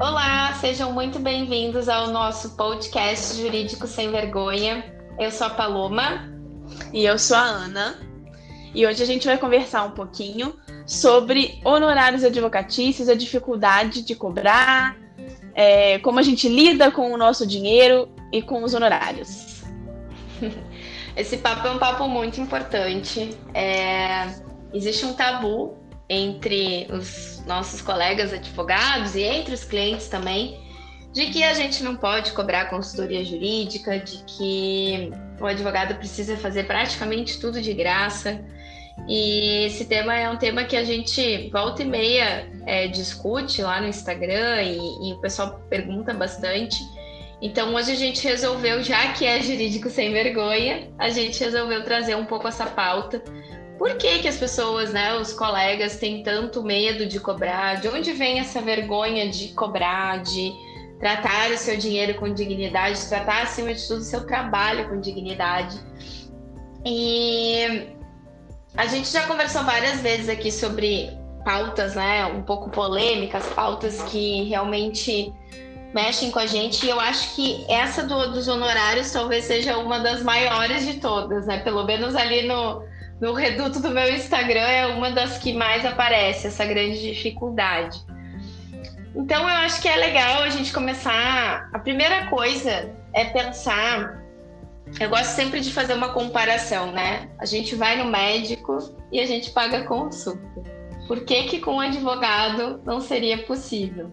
Olá, sejam muito bem-vindos ao nosso podcast Jurídico Sem Vergonha. Eu sou a Paloma. E eu sou a Ana. E hoje a gente vai conversar um pouquinho sobre honorários advocatícios, a dificuldade de cobrar, é, como a gente lida com o nosso dinheiro e com os honorários. Esse papo é um papo muito importante. É, existe um tabu entre os nossos colegas advogados e entre os clientes também, de que a gente não pode cobrar consultoria jurídica, de que o advogado precisa fazer praticamente tudo de graça. E esse tema é um tema que a gente volta e meia é, discute lá no Instagram e, e o pessoal pergunta bastante. Então hoje a gente resolveu, já que é jurídico sem vergonha, a gente resolveu trazer um pouco essa pauta por que, que as pessoas, né, os colegas, têm tanto medo de cobrar? De onde vem essa vergonha de cobrar, de tratar o seu dinheiro com dignidade, de tratar, acima de tudo, o seu trabalho com dignidade? E a gente já conversou várias vezes aqui sobre pautas, né, um pouco polêmicas, pautas que realmente mexem com a gente. E eu acho que essa do, dos honorários talvez seja uma das maiores de todas, né? Pelo menos ali no, no reduto do meu Instagram é uma das que mais aparece, essa grande dificuldade. Então eu acho que é legal a gente começar. A primeira coisa é pensar. Eu gosto sempre de fazer uma comparação, né? A gente vai no médico e a gente paga consulta. Por que, que com um advogado não seria possível?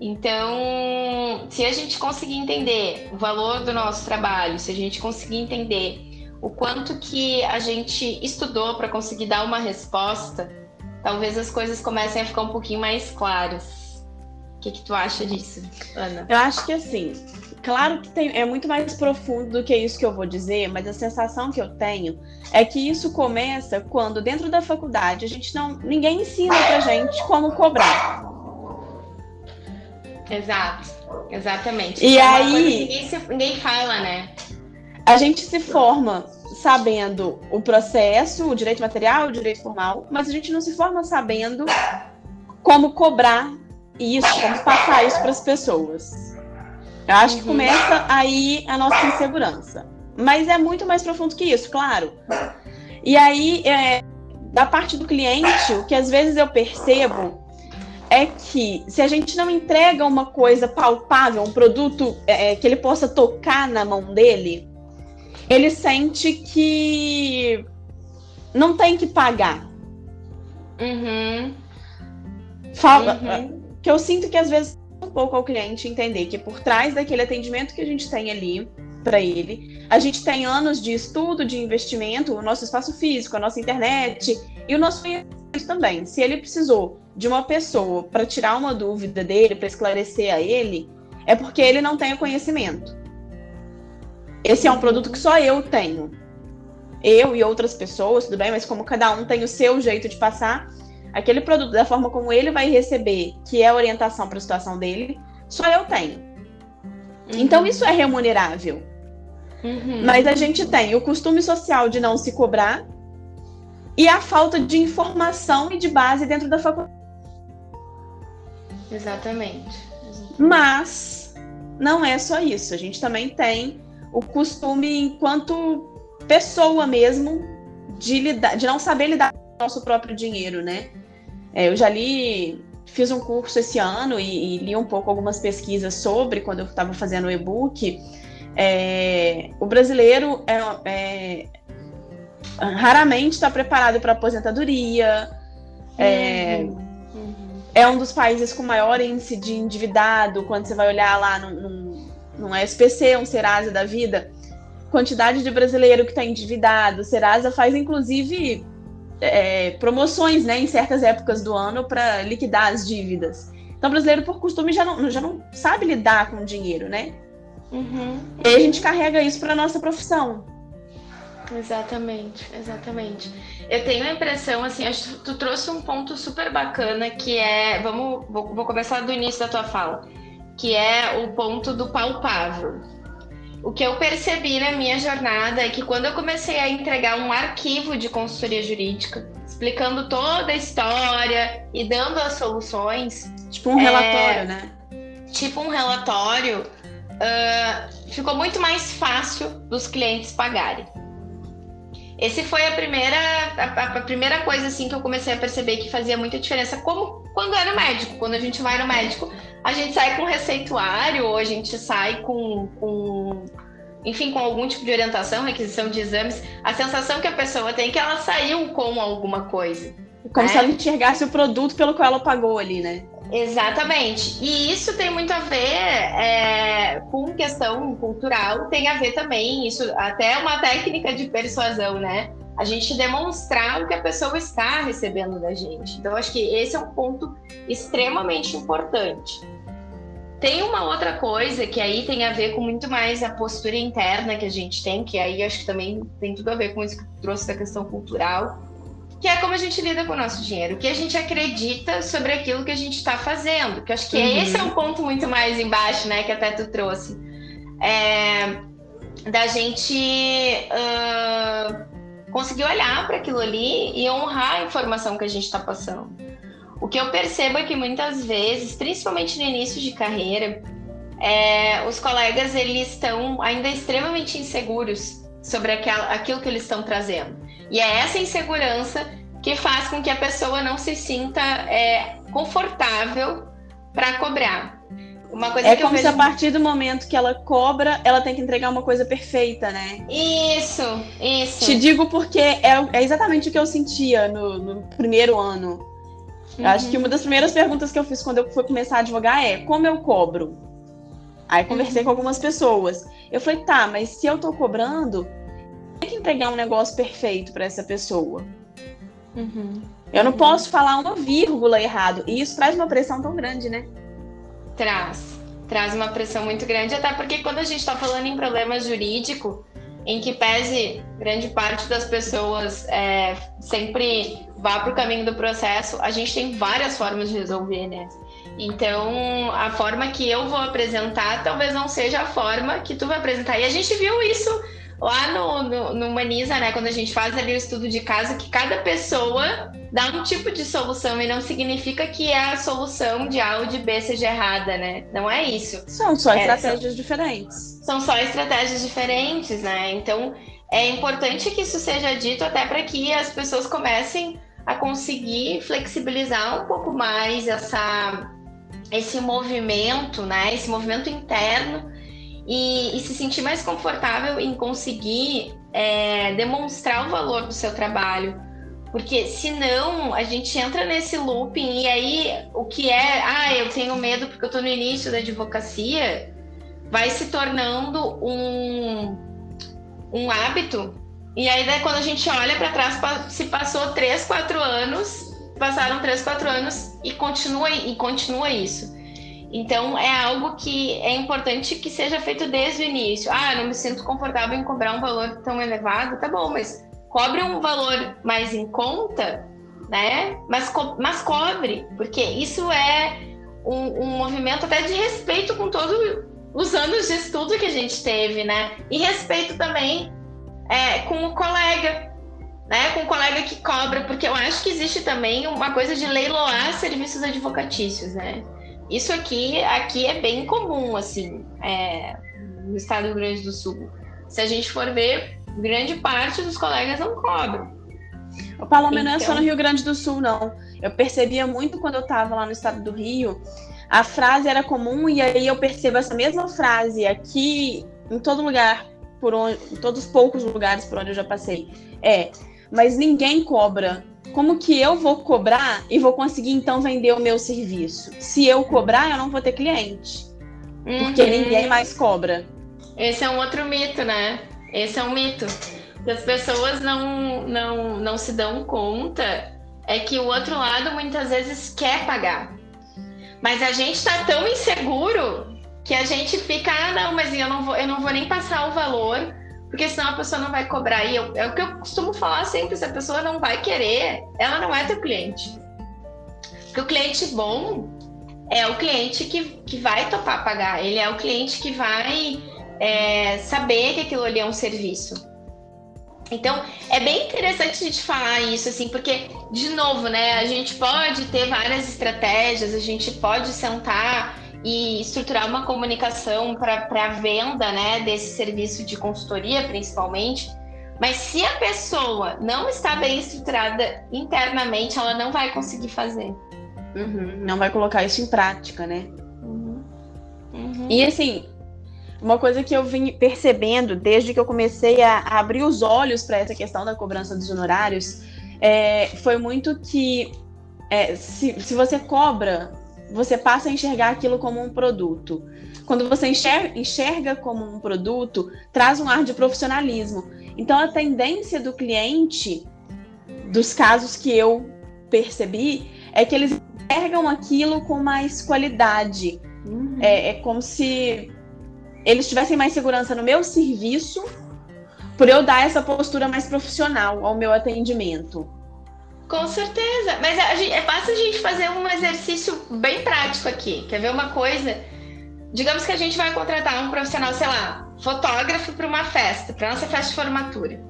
Então, se a gente conseguir entender o valor do nosso trabalho, se a gente conseguir entender o quanto que a gente estudou para conseguir dar uma resposta, talvez as coisas comecem a ficar um pouquinho mais claras. O que, que tu acha disso, Ana? Eu acho que assim, claro que tem, é muito mais profundo do que isso que eu vou dizer, mas a sensação que eu tenho é que isso começa quando dentro da faculdade a gente não, ninguém ensina pra gente como cobrar. Exato, exatamente. E é aí ninguém, ninguém fala, né? A gente se forma sabendo o processo, o direito material, o direito formal, mas a gente não se forma sabendo como cobrar isso, como passar isso para as pessoas. Eu acho que uhum. começa aí a nossa insegurança. Mas é muito mais profundo que isso, claro. E aí, é, da parte do cliente, o que às vezes eu percebo é que se a gente não entrega uma coisa palpável, um produto é, que ele possa tocar na mão dele, ele sente que não tem que pagar. Uhum. Fala, uhum. que eu sinto que às vezes um pouco ao cliente entender que por trás daquele atendimento que a gente tem ali para ele, a gente tem anos de estudo, de investimento, o nosso espaço físico, a nossa internet e o nosso conhecimento também. Se ele precisou de uma pessoa para tirar uma dúvida dele, para esclarecer a ele, é porque ele não tem o conhecimento. Esse é um produto que só eu tenho. Eu e outras pessoas, tudo bem, mas como cada um tem o seu jeito de passar, aquele produto, da forma como ele vai receber, que é a orientação para a situação dele, só eu tenho. Uhum. Então isso é remunerável. Uhum. Mas a gente tem o costume social de não se cobrar e a falta de informação e de base dentro da faculdade. Exatamente. Mas não é só isso. A gente também tem o costume, enquanto pessoa mesmo, de, lidar, de não saber lidar com o nosso próprio dinheiro, né? É, eu já li, fiz um curso esse ano e, e li um pouco algumas pesquisas sobre, quando eu estava fazendo o e-book. É, o brasileiro é, é raramente está preparado para aposentadoria. É, uhum. é um dos países com maior índice de endividado. Quando você vai olhar lá no, no num SPC, um Serasa da vida, quantidade de brasileiro que está endividado. Serasa faz, inclusive, é, promoções né, em certas épocas do ano para liquidar as dívidas. Então, o brasileiro, por costume, já não, já não sabe lidar com o dinheiro, né? Uhum. E a gente carrega isso para nossa profissão. Exatamente, exatamente. Eu tenho a impressão, assim, acho que tu trouxe um ponto super bacana que é. Vamos, vou, vou começar do início da tua fala que é o ponto do palpável. O que eu percebi na minha jornada é que quando eu comecei a entregar um arquivo de consultoria jurídica, explicando toda a história e dando as soluções. Tipo um relatório, é, né? Tipo um relatório. Uh, ficou muito mais fácil dos clientes pagarem. Esse foi a primeira, a, a, primeira coisa assim que eu comecei a perceber que fazia muita diferença, como quando era médico. Quando a gente vai no médico, a gente sai com receituário, ou a gente sai com, com enfim, com algum tipo de orientação, requisição de exames. A sensação que a pessoa tem é que ela saiu com alguma coisa. Como né? se ela enxergasse o produto pelo qual ela pagou ali, né? Exatamente. E isso tem muito a ver é, com questão cultural, tem a ver também, isso até é uma técnica de persuasão, né? A gente demonstrar o que a pessoa está recebendo da gente. Então, acho que esse é um ponto extremamente importante. Tem uma outra coisa que aí tem a ver com muito mais a postura interna que a gente tem, que aí acho que também tem tudo a ver com isso que trouxe da questão cultural, que é como a gente lida com o nosso dinheiro, o que a gente acredita sobre aquilo que a gente está fazendo. Que acho que uhum. esse é um ponto muito mais embaixo, né, que até tu trouxe. É, da gente uh, conseguir olhar para aquilo ali e honrar a informação que a gente está passando. O que eu percebo é que muitas vezes, principalmente no início de carreira, é, os colegas eles estão ainda extremamente inseguros sobre aquela, aquilo que eles estão trazendo. E é essa insegurança que faz com que a pessoa não se sinta é, confortável para cobrar. Uma coisa é como vejo... se a partir do momento que ela cobra, ela tem que entregar uma coisa perfeita, né? Isso, isso. Te digo porque é, é exatamente o que eu sentia no, no primeiro ano. Uhum. Eu acho que uma das primeiras perguntas que eu fiz quando eu fui começar a advogar é como eu cobro? Aí conversei uhum. com algumas pessoas. Eu falei, tá, mas se eu tô cobrando, tem que entregar um negócio perfeito para essa pessoa. Uhum. Eu não posso falar uma vírgula errado. E isso traz uma pressão tão grande, né? Traz. Traz uma pressão muito grande, até porque quando a gente está falando em problema jurídico, em que pese grande parte das pessoas é, sempre vá para o caminho do processo, a gente tem várias formas de resolver, né? Então, a forma que eu vou apresentar talvez não seja a forma que tu vai apresentar. E a gente viu isso lá no, no, no né, quando a gente faz ali o estudo de caso, que cada pessoa dá um tipo de solução e não significa que a solução de A ou de B seja errada, né? Não é isso. São só é, estratégias são, diferentes. São só estratégias diferentes, né? Então é importante que isso seja dito até para que as pessoas comecem a conseguir flexibilizar um pouco mais essa, esse movimento, né? Esse movimento interno e, e se sentir mais confortável em conseguir é, demonstrar o valor do seu trabalho. Porque senão a gente entra nesse looping e aí o que é, ah, eu tenho medo porque eu estou no início da advocacia, vai se tornando um, um hábito. E aí daí, quando a gente olha para trás, se passou três, quatro anos, passaram três, quatro anos e continua e continua isso. Então é algo que é importante que seja feito desde o início. Ah, não me sinto confortável em cobrar um valor tão elevado, tá bom, mas cobre um valor mais em conta, né? Mas, co mas cobre, porque isso é um, um movimento até de respeito com todos os anos de estudo que a gente teve, né? E respeito também é, com o colega, né? Com o colega que cobra, porque eu acho que existe também uma coisa de leiloar serviços advocatícios, né? Isso aqui, aqui é bem comum, assim, é, no estado do Rio Grande do Sul. Se a gente for ver, grande parte dos colegas não cobram. O Paloma então... não é só no então Rio Grande do Sul, não. Eu percebia muito quando eu estava lá no estado do Rio, a frase era comum e aí eu percebo essa mesma frase aqui em todo lugar, por onde, em todos os poucos lugares por onde eu já passei. É, mas ninguém cobra como que eu vou cobrar e vou conseguir então vender o meu serviço? Se eu cobrar, eu não vou ter cliente. Uhum. Porque ninguém mais cobra. Esse é um outro mito, né? Esse é um mito. Que as pessoas não, não, não se dão conta é que o outro lado muitas vezes quer pagar. Mas a gente está tão inseguro que a gente fica, ah, não, mas eu não vou, eu não vou nem passar o valor porque senão a pessoa não vai cobrar. E eu, é o que eu costumo falar sempre: se a pessoa não vai querer, ela não é teu cliente. Porque o cliente bom é o cliente que, que vai topar pagar, ele é o cliente que vai é, saber que aquilo ali é um serviço. Então, é bem interessante a gente falar isso, assim, porque, de novo, né, a gente pode ter várias estratégias, a gente pode sentar e estruturar uma comunicação para a venda, né, desse serviço de consultoria, principalmente. Mas se a pessoa não está bem estruturada internamente, ela não vai conseguir fazer. Uhum, não vai colocar isso em prática, né? Uhum. Uhum. E assim, uma coisa que eu vim percebendo desde que eu comecei a, a abrir os olhos para essa questão da cobrança dos honorários é, foi muito que é, se, se você cobra, você passa a enxergar aquilo como um produto. Quando você enxerga, enxerga como um produto, traz um ar de profissionalismo. Então, a tendência do cliente, dos casos que eu percebi, é que eles enxergam aquilo com mais qualidade. Uhum. É, é como se eles tivessem mais segurança no meu serviço, por eu dar essa postura mais profissional ao meu atendimento. Com certeza. Mas a gente, é a gente fazer um exercício bem prático aqui. Quer ver uma coisa? Digamos que a gente vai contratar um profissional, sei lá, fotógrafo para uma festa, para nossa festa de formatura.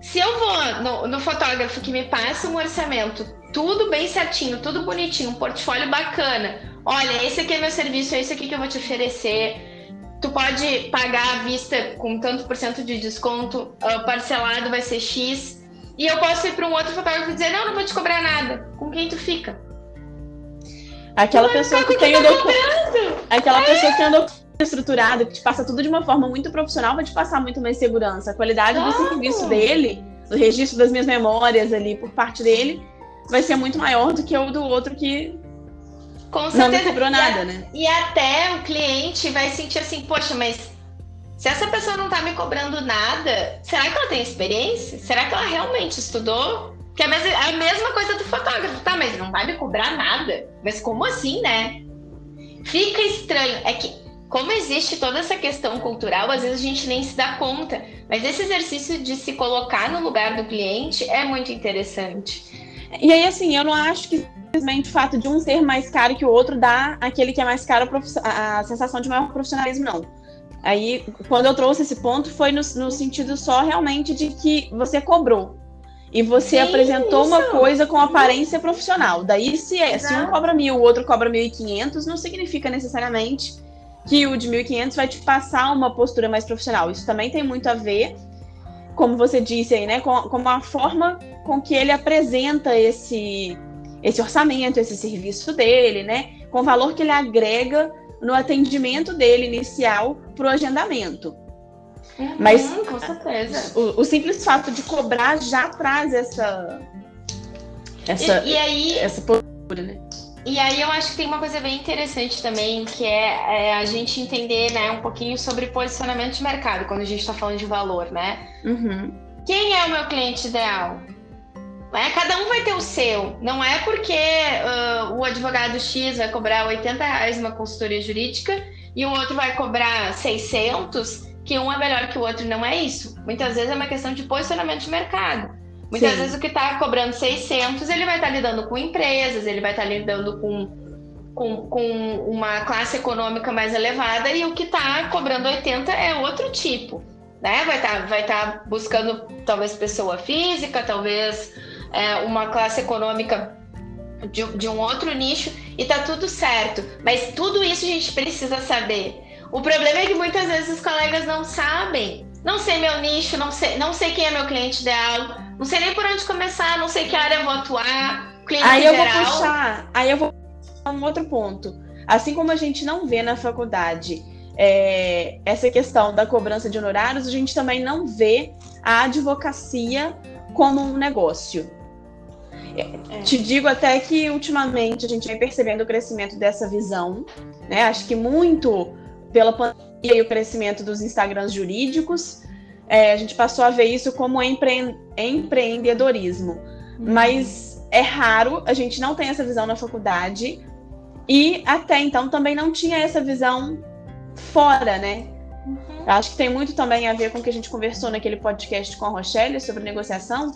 Se eu vou no, no, fotógrafo que me passa um orçamento, tudo bem certinho, tudo bonitinho, um portfólio bacana. Olha, esse aqui é meu serviço, é isso aqui que eu vou te oferecer tu pode pagar à vista com tanto por cento de desconto, uh, parcelado vai ser X. E eu posso ir para um outro fotógrafo e dizer, não, não vou te cobrar nada. Com quem tu fica? Aquela pessoa que tem o documento. Aquela é. pessoa que tem o documento estruturado, que te passa tudo de uma forma muito profissional, vai te passar muito mais segurança. A qualidade do serviço dele, do registro das minhas memórias ali por parte dele, vai ser muito maior do que o do outro que com certeza. Não me cobrou nada, e né? E até o cliente vai sentir assim, poxa, mas se essa pessoa não tá me cobrando nada, será que ela tem experiência? Será que ela realmente estudou? Que é a mesma, a mesma coisa do fotógrafo, tá? Mas não vai me cobrar nada. Mas como assim, né? Fica estranho. É que, como existe toda essa questão cultural, às vezes a gente nem se dá conta. Mas esse exercício de se colocar no lugar do cliente é muito interessante. E aí, assim, eu não acho que simplesmente o fato de um ser mais caro que o outro dá aquele que é mais caro a sensação de maior profissionalismo, não. Aí, quando eu trouxe esse ponto, foi no, no sentido só realmente de que você cobrou. E você Sim, apresentou isso. uma coisa com aparência profissional. Daí, se, é, se um cobra mil, o outro cobra mil e quinhentos, não significa necessariamente que o de mil e quinhentos vai te passar uma postura mais profissional. Isso também tem muito a ver, como você disse aí, né, com, com a forma com que ele apresenta esse, esse orçamento, esse serviço dele, né? Com o valor que ele agrega no atendimento dele inicial para o agendamento. Uhum, Mas com certeza. O, o, simples fato de cobrar já traz essa essa, e, e aí, essa postura, né? E aí eu acho que tem uma coisa bem interessante também, que é, é, a gente entender né, um pouquinho sobre posicionamento de mercado, quando a gente está falando de valor, né? Uhum. Quem é o meu cliente ideal? É, cada um vai ter o seu. Não é porque uh, o advogado X vai cobrar 80 reais uma consultoria jurídica e o outro vai cobrar 600 que um é melhor que o outro. Não é isso. Muitas vezes é uma questão de posicionamento de mercado. Muitas Sim. vezes o que está cobrando 600, ele vai estar tá lidando com empresas, ele vai estar tá lidando com, com, com uma classe econômica mais elevada e o que está cobrando 80 é outro tipo. Né? Vai estar tá, vai tá buscando talvez pessoa física, talvez é, uma classe econômica de, de um outro nicho e tá tudo certo. Mas tudo isso a gente precisa saber. O problema é que muitas vezes os colegas não sabem. Não sei meu nicho, não sei, não sei quem é meu cliente ideal, não sei nem por onde começar, não sei que área eu vou atuar. Cliente aí eu geral. vou puxar, aí eu vou puxar um outro ponto. Assim como a gente não vê na faculdade é, essa questão da cobrança de honorários, a gente também não vê a advocacia como um negócio. É. Te digo até que ultimamente a gente vem percebendo o crescimento dessa visão, né? Acho que muito pela pandemia e o crescimento dos Instagrams jurídicos, é, a gente passou a ver isso como empre... empreendedorismo. Uhum. Mas é raro, a gente não tem essa visão na faculdade e até então também não tinha essa visão fora, né? Uhum. Acho que tem muito também a ver com o que a gente conversou naquele podcast com a Rochelle sobre negociação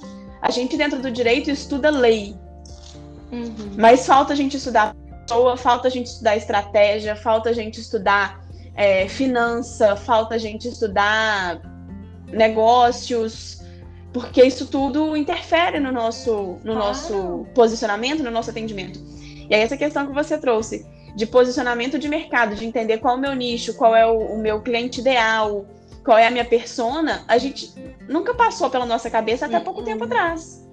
a gente dentro do direito estuda lei. Uhum. Mas falta a gente estudar pessoa, falta a gente estudar estratégia, falta a gente estudar é, finança, falta a gente estudar negócios, porque isso tudo interfere no nosso, no claro. nosso posicionamento, no nosso atendimento. E aí essa questão que você trouxe de posicionamento de mercado, de entender qual é o meu nicho, qual é o, o meu cliente ideal, qual é a minha persona, a gente nunca passou pela nossa cabeça até pouco tempo atrás.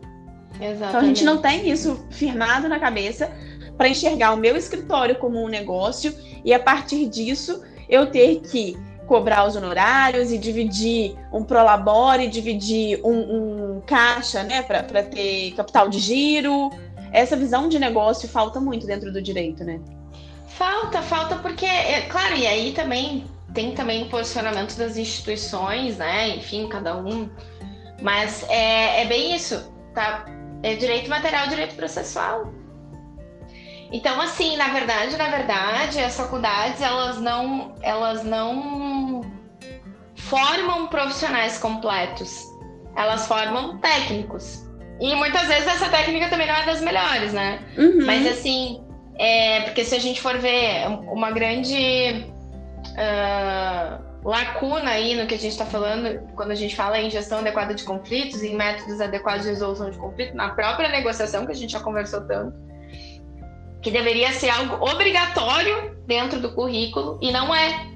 Exatamente. Então a gente não tem isso firmado na cabeça para enxergar o meu escritório como um negócio e a partir disso eu ter que cobrar os honorários e dividir um prolabore, dividir um, um caixa, né, para ter capital de giro. Essa visão de negócio falta muito dentro do direito, né? Falta, falta porque, é, claro, e aí também tem também o posicionamento das instituições, né? Enfim, cada um. Mas é, é bem isso, tá? É direito material, direito processual. Então, assim, na verdade, na verdade, as faculdades elas não, elas não formam profissionais completos. Elas formam técnicos. E muitas vezes essa técnica também não é das melhores, né? Uhum. Mas assim, é, porque se a gente for ver uma grande uh, lacuna aí no que a gente está falando, quando a gente fala em gestão adequada de conflitos, em métodos adequados de resolução de conflitos, na própria negociação, que a gente já conversou tanto, que deveria ser algo obrigatório dentro do currículo e não é.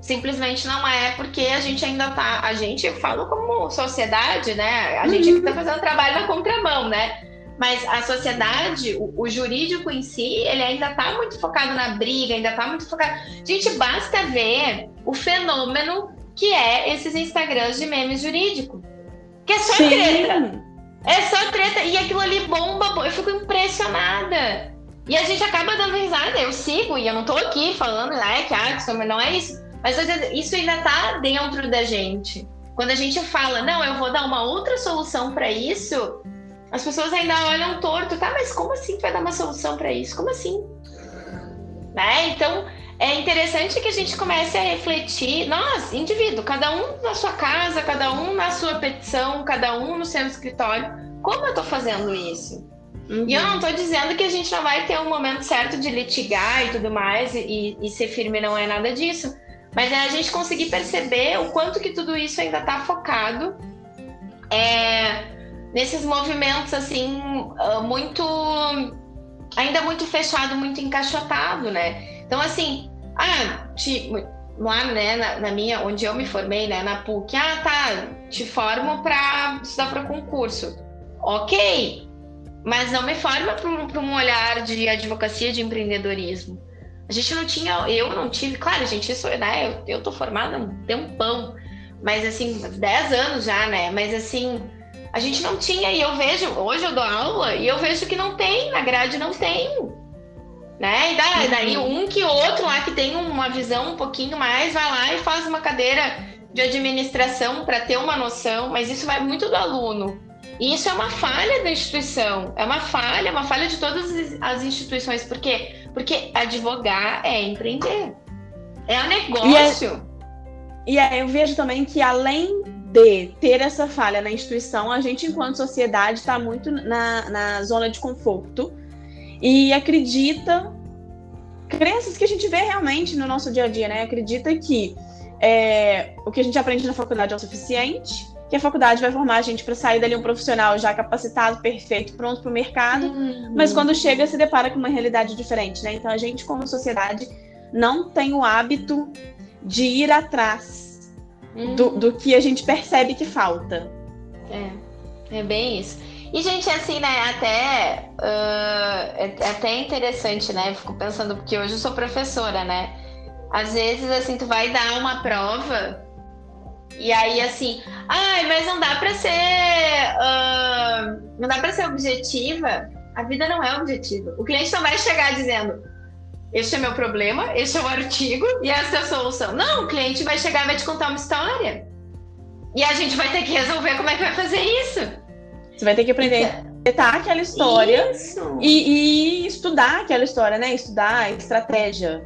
Simplesmente não é, porque a gente ainda tá. A gente, eu falo como sociedade, né? A gente está fazendo trabalho na contramão, né? Mas a sociedade, o, o, jurídico em si, ele ainda está muito focado na briga, ainda está muito focado. Gente, basta ver o fenômeno que é esses Instagrams de memes jurídico. Que é só Sim. treta. É só treta. E aquilo ali bomba, eu fico impressionada. E a gente acaba dando risada, eu sigo e eu não tô aqui falando, né, que ah, não é isso. Mas isso ainda tá dentro da gente. Quando a gente fala, não, eu vou dar uma outra solução para isso, as pessoas ainda olham torto, tá? Mas como assim vai dar uma solução para isso? Como assim? Né? Então, é interessante que a gente comece a refletir, nós, indivíduo, cada um na sua casa, cada um na sua petição, cada um no seu escritório, como eu tô fazendo isso? Uhum. E eu não estou dizendo que a gente não vai ter um momento certo de litigar e tudo mais, e, e ser firme não é nada disso. Mas é a gente conseguir perceber o quanto que tudo isso ainda está focado é, nesses movimentos assim, ah, muito. ainda muito fechado, muito encaixotado, né? Então, assim, ah, te, lá né, na, na, minha, onde eu me formei, né, na PUC, ah, tá, te formo para estudar para concurso. Ok, mas não me forma para um, olhar de advocacia de empreendedorismo. A gente não tinha, eu não tive, claro, gente, isso, né, eu, eu tô formada há um tempão, mas assim, 10 anos já, né, mas assim, a gente não tinha, e eu vejo, hoje eu dou aula, e eu vejo que não tem, na grade não tem, né, e daí, uhum. daí um que outro lá que tem uma visão um pouquinho mais, vai lá e faz uma cadeira de administração para ter uma noção, mas isso vai muito do aluno, e isso é uma falha da instituição, é uma falha, é uma falha de todas as instituições. Por quê? Porque advogar é empreender. É um negócio. E, é, e eu vejo também que além de ter essa falha na instituição, a gente, enquanto sociedade, está muito na, na zona de conforto e acredita crenças que a gente vê realmente no nosso dia a dia, né? Acredita que é, o que a gente aprende na faculdade é o suficiente, que a faculdade vai formar a gente para sair dali um profissional já capacitado, perfeito, pronto para o mercado, uhum. mas quando chega se depara com uma realidade diferente, né? Então a gente, como sociedade, não tem o hábito de ir atrás do, do que a gente percebe que falta. É, é bem isso. E, gente, assim, né, até, uh, é, até interessante, né? Fico pensando, porque hoje eu sou professora, né? Às vezes, assim, tu vai dar uma prova e aí, assim, ai, mas não dá para ser. Uh, não dá para ser objetiva. A vida não é objetiva. O cliente não vai chegar dizendo: este é meu problema, este é o artigo e essa é a solução. Não, o cliente vai chegar e vai te contar uma história. E a gente vai ter que resolver como é que vai fazer isso. Você vai ter que aprender a interpretar aquela história e, e, estudar aquela história, né? Estudar a estratégia.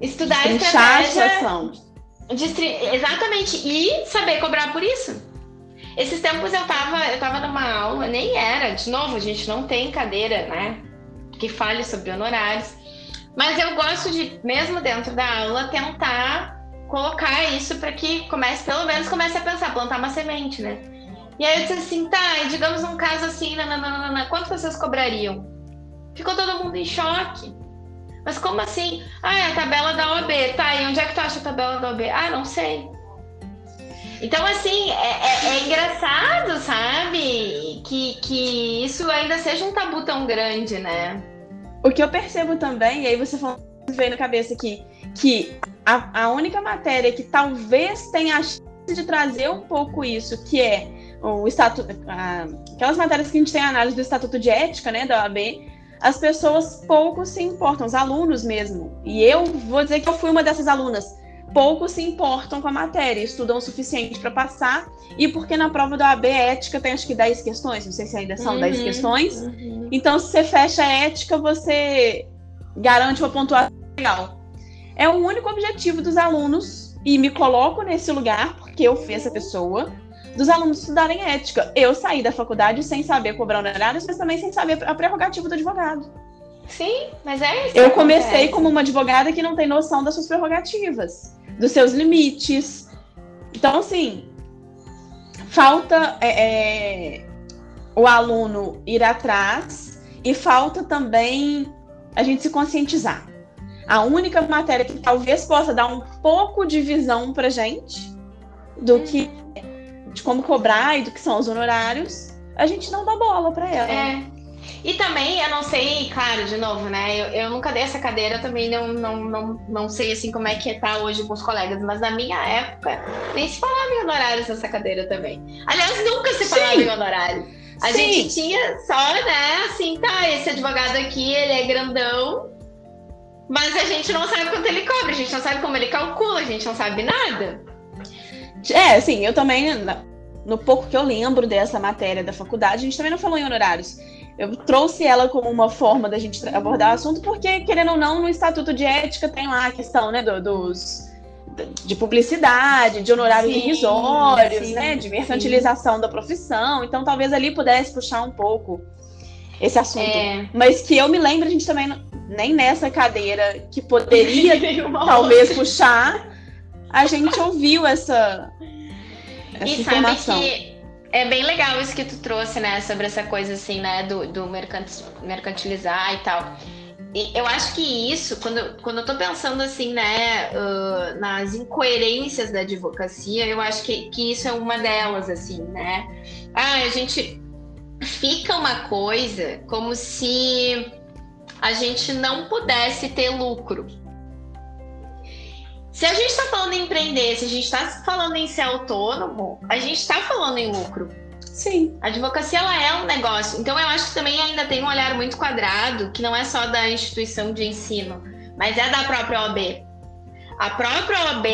Estudar a estratégia. A situação Exatamente. E saber cobrar por isso. Esses tempos eu tava, eu tava numa aula, nem era, de novo, a gente não tem cadeira, né? Que fale sobre honorários. Mas eu gosto de, mesmo dentro da aula, tentar colocar isso para que comece, pelo menos comece a pensar, plantar uma semente, né? E aí eu disse assim, tá, digamos um caso assim, nananana, quanto vocês cobrariam? Ficou todo mundo em choque. Mas como assim? Ah, é a tabela da OAB. Tá, e onde é que tu acha a tabela da OAB? Ah, não sei. Então, assim, é, é, é, engraçado, sabe? Que, que isso ainda seja um tabu tão grande, né? O que eu percebo também, e aí você falou, veio na cabeça aqui, que a, a única matéria que talvez tenha a chance de trazer um pouco isso, que é o estatuto, aquelas matérias que a gente tem análise do estatuto de ética, né, da OAB, as pessoas pouco se importam, os alunos mesmo. E eu vou dizer que eu fui uma dessas alunas. Pouco se importam com a matéria, estudam o suficiente para passar. E porque na prova da AB ética tem acho que 10 questões, não sei se ainda são uhum, 10 questões. Uhum. Então, se você fecha a ética, você garante uma pontuação legal. É o único objetivo dos alunos, e me coloco nesse lugar, porque eu fui essa pessoa dos alunos estudarem ética. Eu saí da faculdade sem saber cobrar honorários, mas também sem saber a prerrogativa do advogado. Sim, mas é isso. Eu comecei como uma advogada que não tem noção das suas prerrogativas, dos seus limites. Então, assim, falta é, é, o aluno ir atrás e falta também a gente se conscientizar. A única matéria que talvez possa dar um pouco de visão para gente do que de como cobrar e do que são os honorários, a gente não dá bola para ela. É. E também, eu não sei, claro, de novo, né? Eu, eu nunca dei essa cadeira, também não, não, não, não sei assim como é que tá hoje com os colegas, mas na minha época nem se falava em honorários nessa cadeira também. Aliás, nunca se falava Sim. em honorários. A Sim. gente tinha só, né, assim, tá, esse advogado aqui, ele é grandão, mas a gente não sabe quanto ele cobra, a gente não sabe como ele calcula, a gente não sabe nada. É, assim, eu também, no pouco que eu lembro dessa matéria da faculdade, a gente também não falou em honorários. Eu trouxe ela como uma forma da gente abordar o assunto, porque, querendo ou não, no Estatuto de Ética tem lá a questão, né, do, dos de publicidade, de honorários sim, irrisórios, sim, né, de mercantilização sim. da profissão. Então, talvez ali pudesse puxar um pouco esse assunto. É. Mas que eu me lembro, a gente também nem nessa cadeira que poderia talvez puxar, a gente ouviu essa, essa e informação. Sabe que é bem legal isso que tu trouxe, né? Sobre essa coisa assim, né? Do, do mercantilizar e tal. E eu acho que isso, quando, quando eu tô pensando assim, né, uh, nas incoerências da advocacia, eu acho que, que isso é uma delas, assim, né? Ah, a gente fica uma coisa como se a gente não pudesse ter lucro. Se a gente está falando em empreender, se a gente está falando em ser autônomo, a gente está falando em lucro. Sim. A advocacia ela é um negócio. Então eu acho que também ainda tem um olhar muito quadrado, que não é só da instituição de ensino, mas é da própria OAB. A própria OAB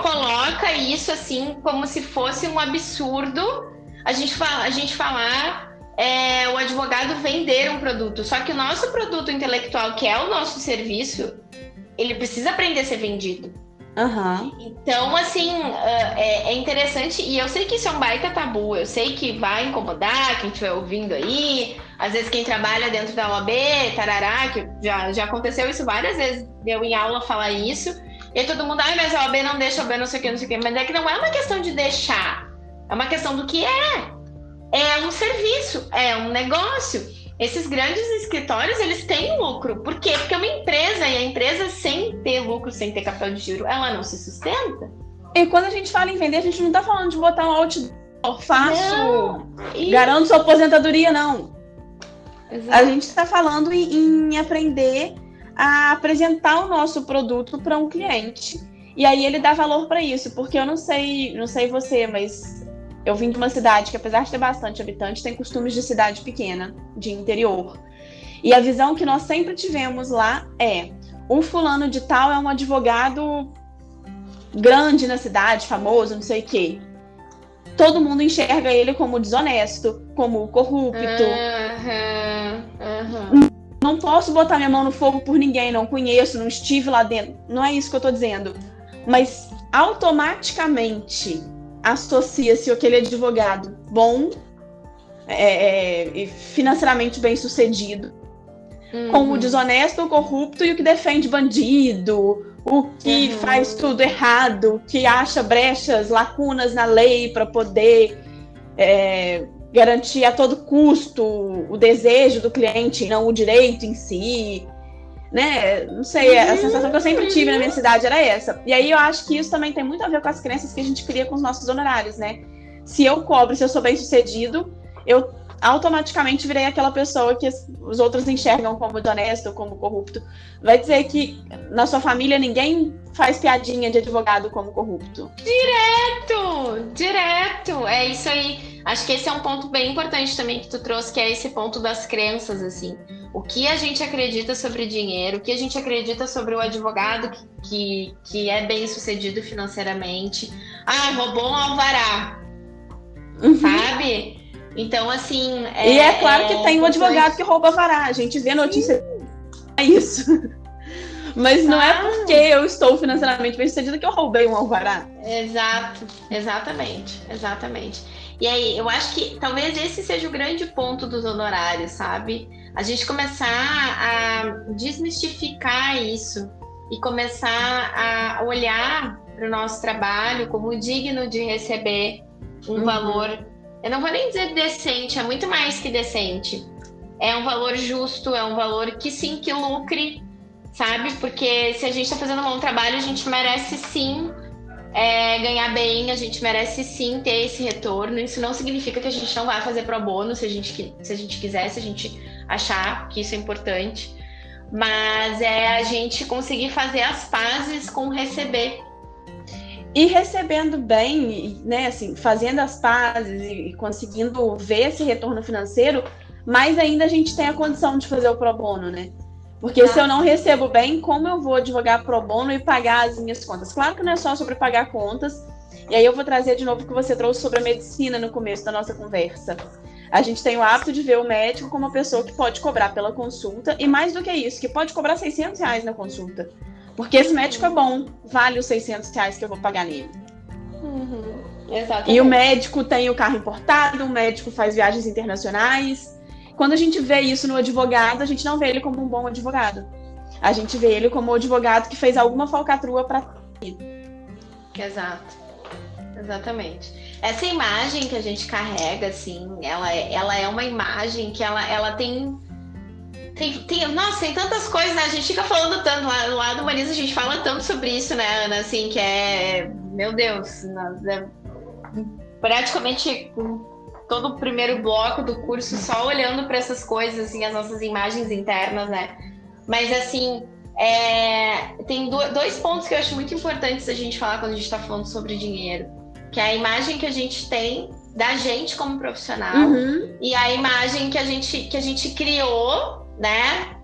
coloca isso assim como se fosse um absurdo a gente, fala, a gente falar é, o advogado vender um produto. Só que o nosso produto intelectual, que é o nosso serviço, ele precisa aprender a ser vendido. Uhum. Então, assim, ah, é, é, interessante, e eu sei que isso é um baita tabu, eu sei que vai incomodar quem estiver ouvindo aí, às vezes quem trabalha dentro da OAB, tarará, que já, já aconteceu isso várias vezes, deu em aula falar isso, e todo mundo, ai, mas a OAB não deixa, OAB não sei o que, não sei o que, mas é que não é uma questão de deixar, é uma questão do que é. É um serviço, é um negócio esses grandes escritórios, eles têm lucro. Por quê? Porque é uma empresa, e a empresa sem ter lucro, sem ter capital de giro, ela não se sustenta. E quando a gente fala em vender, a gente não está falando de botar um outdoor fácil, garanto sua aposentadoria, não. Exato. A gente está falando em, em aprender a apresentar o nosso produto para um cliente. E aí ele dá valor para isso, porque eu não sei, não sei você, mas eu vim de uma cidade que, apesar de ter bastante habitantes, tem costumes de cidade pequena, de interior. E a visão que nós sempre tivemos lá é: o fulano de tal é um advogado grande na cidade, famoso, não sei o quê. Todo mundo enxerga ele como desonesto, como corrupto. Uhum, uhum. Não posso botar minha mão no fogo por ninguém, não conheço, não estive lá dentro. Não é isso que eu tô dizendo. Mas automaticamente associa-se aquele advogado bom é, é, financeiramente bem sucedido uhum. com o desonesto, o corrupto e o que defende bandido, o que uhum. faz tudo errado, que acha brechas, lacunas na lei para poder é, garantir a todo custo o desejo do cliente, não o direito em si. Né? Não sei, a sensação que eu sempre tive na minha cidade era essa. E aí eu acho que isso também tem muito a ver com as crenças que a gente cria com os nossos honorários, né? Se eu cobro, se eu sou bem sucedido, eu automaticamente virei aquela pessoa que os outros enxergam como desonesto, como corrupto. Vai dizer que na sua família ninguém faz piadinha de advogado como corrupto. Direto! Direto! É isso aí. Acho que esse é um ponto bem importante também que tu trouxe, que é esse ponto das crenças, assim. O que a gente acredita sobre dinheiro, o que a gente acredita sobre o advogado que, que, que é bem sucedido financeiramente. Ah, roubou um alvará. Uhum. Sabe? Então, assim. É, e é claro que é tem um advogado que rouba vará. A gente vê notícia. É isso. Mas não é porque eu estou financeiramente bem sucedida que eu roubei um alvará. Exato, exatamente, exatamente. E aí, eu acho que talvez esse seja o grande ponto dos honorários, sabe? A gente começar a desmistificar isso e começar a olhar para o nosso trabalho como digno de receber um uhum. valor eu não vou nem dizer decente, é muito mais que decente. É um valor justo, é um valor que sim, que lucre, sabe? Porque se a gente está fazendo um bom trabalho, a gente merece sim é, ganhar bem, a gente merece sim ter esse retorno. Isso não significa que a gente não vai fazer pro bono se a gente, se a gente quiser, se a gente achar que isso é importante. Mas é a gente conseguir fazer as pazes com receber e recebendo bem, né, assim, fazendo as pazes e conseguindo ver esse retorno financeiro, mais ainda a gente tem a condição de fazer o pro bono, né? Porque ah. se eu não recebo bem, como eu vou advogar pro bono e pagar as minhas contas? Claro que não é só sobre pagar contas. E aí eu vou trazer de novo o que você trouxe sobre a medicina no começo da nossa conversa. A gente tem o hábito de ver o médico como uma pessoa que pode cobrar pela consulta, e mais do que isso, que pode cobrar 600 reais na consulta. Porque esse médico é bom, vale os 600 reais que eu vou pagar nele. Uhum, e o médico tem o carro importado, o médico faz viagens internacionais. Quando a gente vê isso no advogado, a gente não vê ele como um bom advogado. A gente vê ele como um advogado que fez alguma falcatrua para. Exato. Exatamente. Essa imagem que a gente carrega, assim, ela, é, ela é uma imagem que ela, ela tem tem, tem, nossa, tem tantas coisas, né? A gente fica falando tanto, lá, lá do Marisa a gente fala tanto sobre isso, né, Ana? Assim, que é, meu Deus, é, praticamente todo o primeiro bloco do curso só olhando para essas coisas, assim, as nossas imagens internas, né? Mas, assim, é, tem dois pontos que eu acho muito importantes a gente falar quando a gente está falando sobre dinheiro. Que é a imagem que a gente tem da gente como profissional uhum. e a imagem que a gente, que a gente criou né?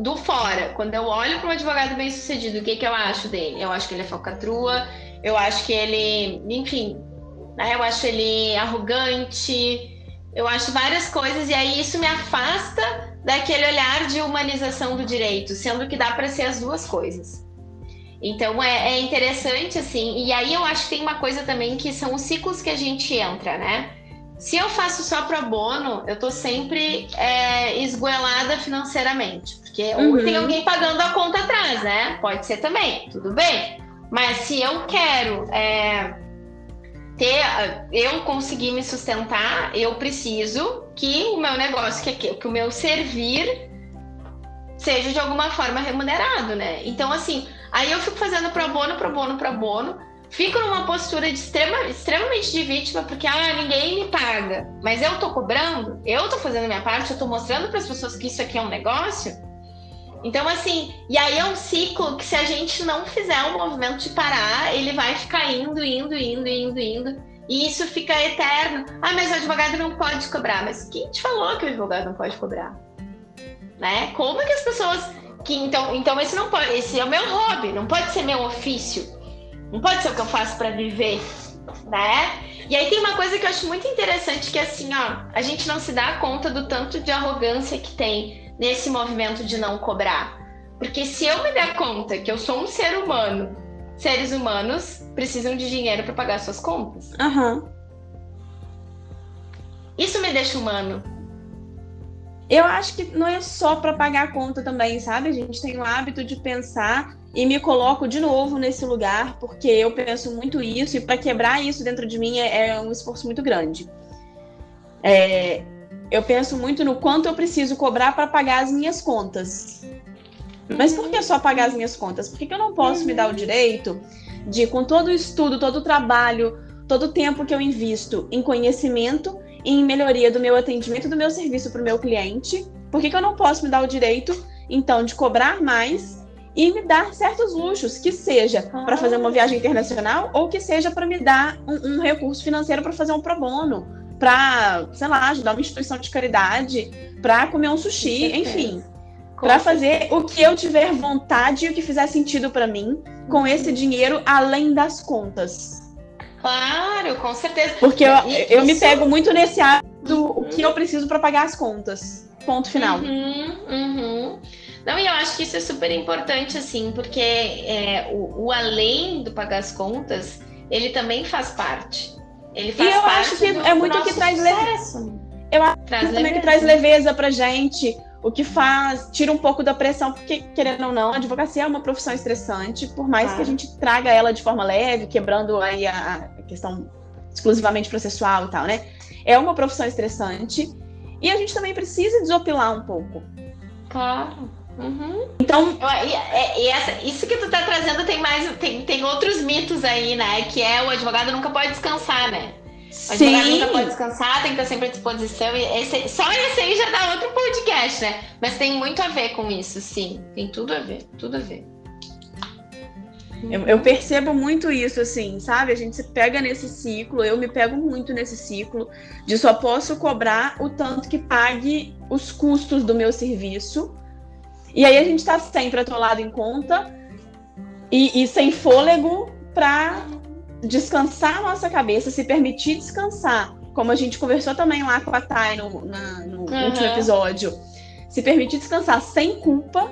Do fora, quando eu olho para um advogado bem sucedido, o que, que eu acho dele? Eu acho que ele é falcatrua, eu acho que ele, enfim, né? eu acho ele arrogante, eu acho várias coisas, e aí isso me afasta daquele olhar de humanização do direito, sendo que dá para ser as duas coisas. Então é, é, interessante, assim, e aí eu acho que tem uma coisa também que são os ciclos que a gente entra, né? Se eu faço só pro bono, eu tô sempre é, esgoelada financeiramente. Porque uhum. tem alguém pagando a conta atrás, né? Pode ser também, tudo bem. Mas se eu quero é, ter, eu conseguir me sustentar, eu preciso que o meu negócio, que, que o meu servir seja de alguma forma remunerado, né? Então, assim, aí eu fico fazendo pro bono, pro bono, pro bono fico numa postura de extrema, extremamente de vítima, porque ah, ninguém me paga. Mas eu tô cobrando, eu tô fazendo minha parte, eu tô mostrando para as pessoas que isso aqui é um negócio. Então, assim, e aí é um ciclo que se a gente não fizer um movimento de parar, ele vai ficar indo, indo, indo, indo, indo. E isso fica eterno. Ah, mas o advogado não pode cobrar. Mas quem te falou que o advogado não pode cobrar? Né? Como que as pessoas. Que, então, então esse não pode. Esse é o meu hobby, não pode ser meu ofício. Não pode ser o que eu faço para viver, né? E aí tem uma coisa que eu acho muito interessante que assim, ó, a gente não se dá conta do tanto de arrogância que tem nesse movimento de não cobrar. Porque se eu me der conta que eu sou um ser humano, seres humanos precisam de dinheiro para pagar suas contas. Uhum. Isso me deixa humano. Eu acho que não é só para pagar a conta também, sabe? A gente tem o hábito de pensar e me coloco de novo nesse lugar, porque eu penso muito isso, e para quebrar isso dentro de mim é, é, um esforço muito grande. É, eu penso muito no quanto eu preciso cobrar para pagar as minhas contas. Mas por que só pagar as minhas contas? Por que, eu não posso me dar o direito de, com todo o estudo, todo o trabalho, todo o tempo que eu invisto em conhecimento em melhoria do meu atendimento, do meu serviço para o meu cliente, por que, que eu não posso me dar o direito, então, de cobrar mais e me dar certos luxos, que seja para fazer uma viagem internacional ou que seja para me dar um, um recurso financeiro para fazer um pro bono, para, sei lá, ajudar uma instituição de caridade, para comer um sushi, enfim. Para fazer o que eu tiver vontade e o que fizer sentido para mim com esse dinheiro além das contas. Claro, com certeza. Porque eu, eu me pego muito nesse hábito do o que eu preciso para pagar as contas. Ponto final. Uhum, uhum. Não, e eu acho que isso é super importante, assim, porque é, o, o, além do pagar as contas, ele também faz parte. Ele faz e eu parte acho que é muito que traz leveza. Eu acho traz também leveza. que traz leveza pra gente o que faz, tira um pouco da pressão, porque, querendo ou não, a advocacia é uma profissão estressante, por mais que a gente traga ela de forma leve, quebrando aí a, a questão exclusivamente processual e tal, né? É uma profissão estressante e a gente também precisa desopilar um pouco. Claro. Uhum. Então. E, e, e essa, isso que tu tá trazendo tem mais. Tem, tem outros mitos aí, né? Que é o advogado nunca pode descansar, né? O advogado nunca pode descansar, tem que estar sempre à disposição. E esse, só esse aí já dá outro podcast, né? Mas tem muito a ver com isso, sim. Tem tudo a ver, tudo a ver. Eu, eu, percebo muito isso, assim, sabe? A gente se pega nesse ciclo, eu me pego muito nesse ciclo de só posso cobrar o tanto que pague os custos do meu serviço. E aí a gente está sempre atolado em conta e, e sem fôlego para descansar a nossa cabeça, se permitir descansar, como a gente conversou também lá com a Thay no, na, no uhum. último episódio, se permitir descansar sem culpa,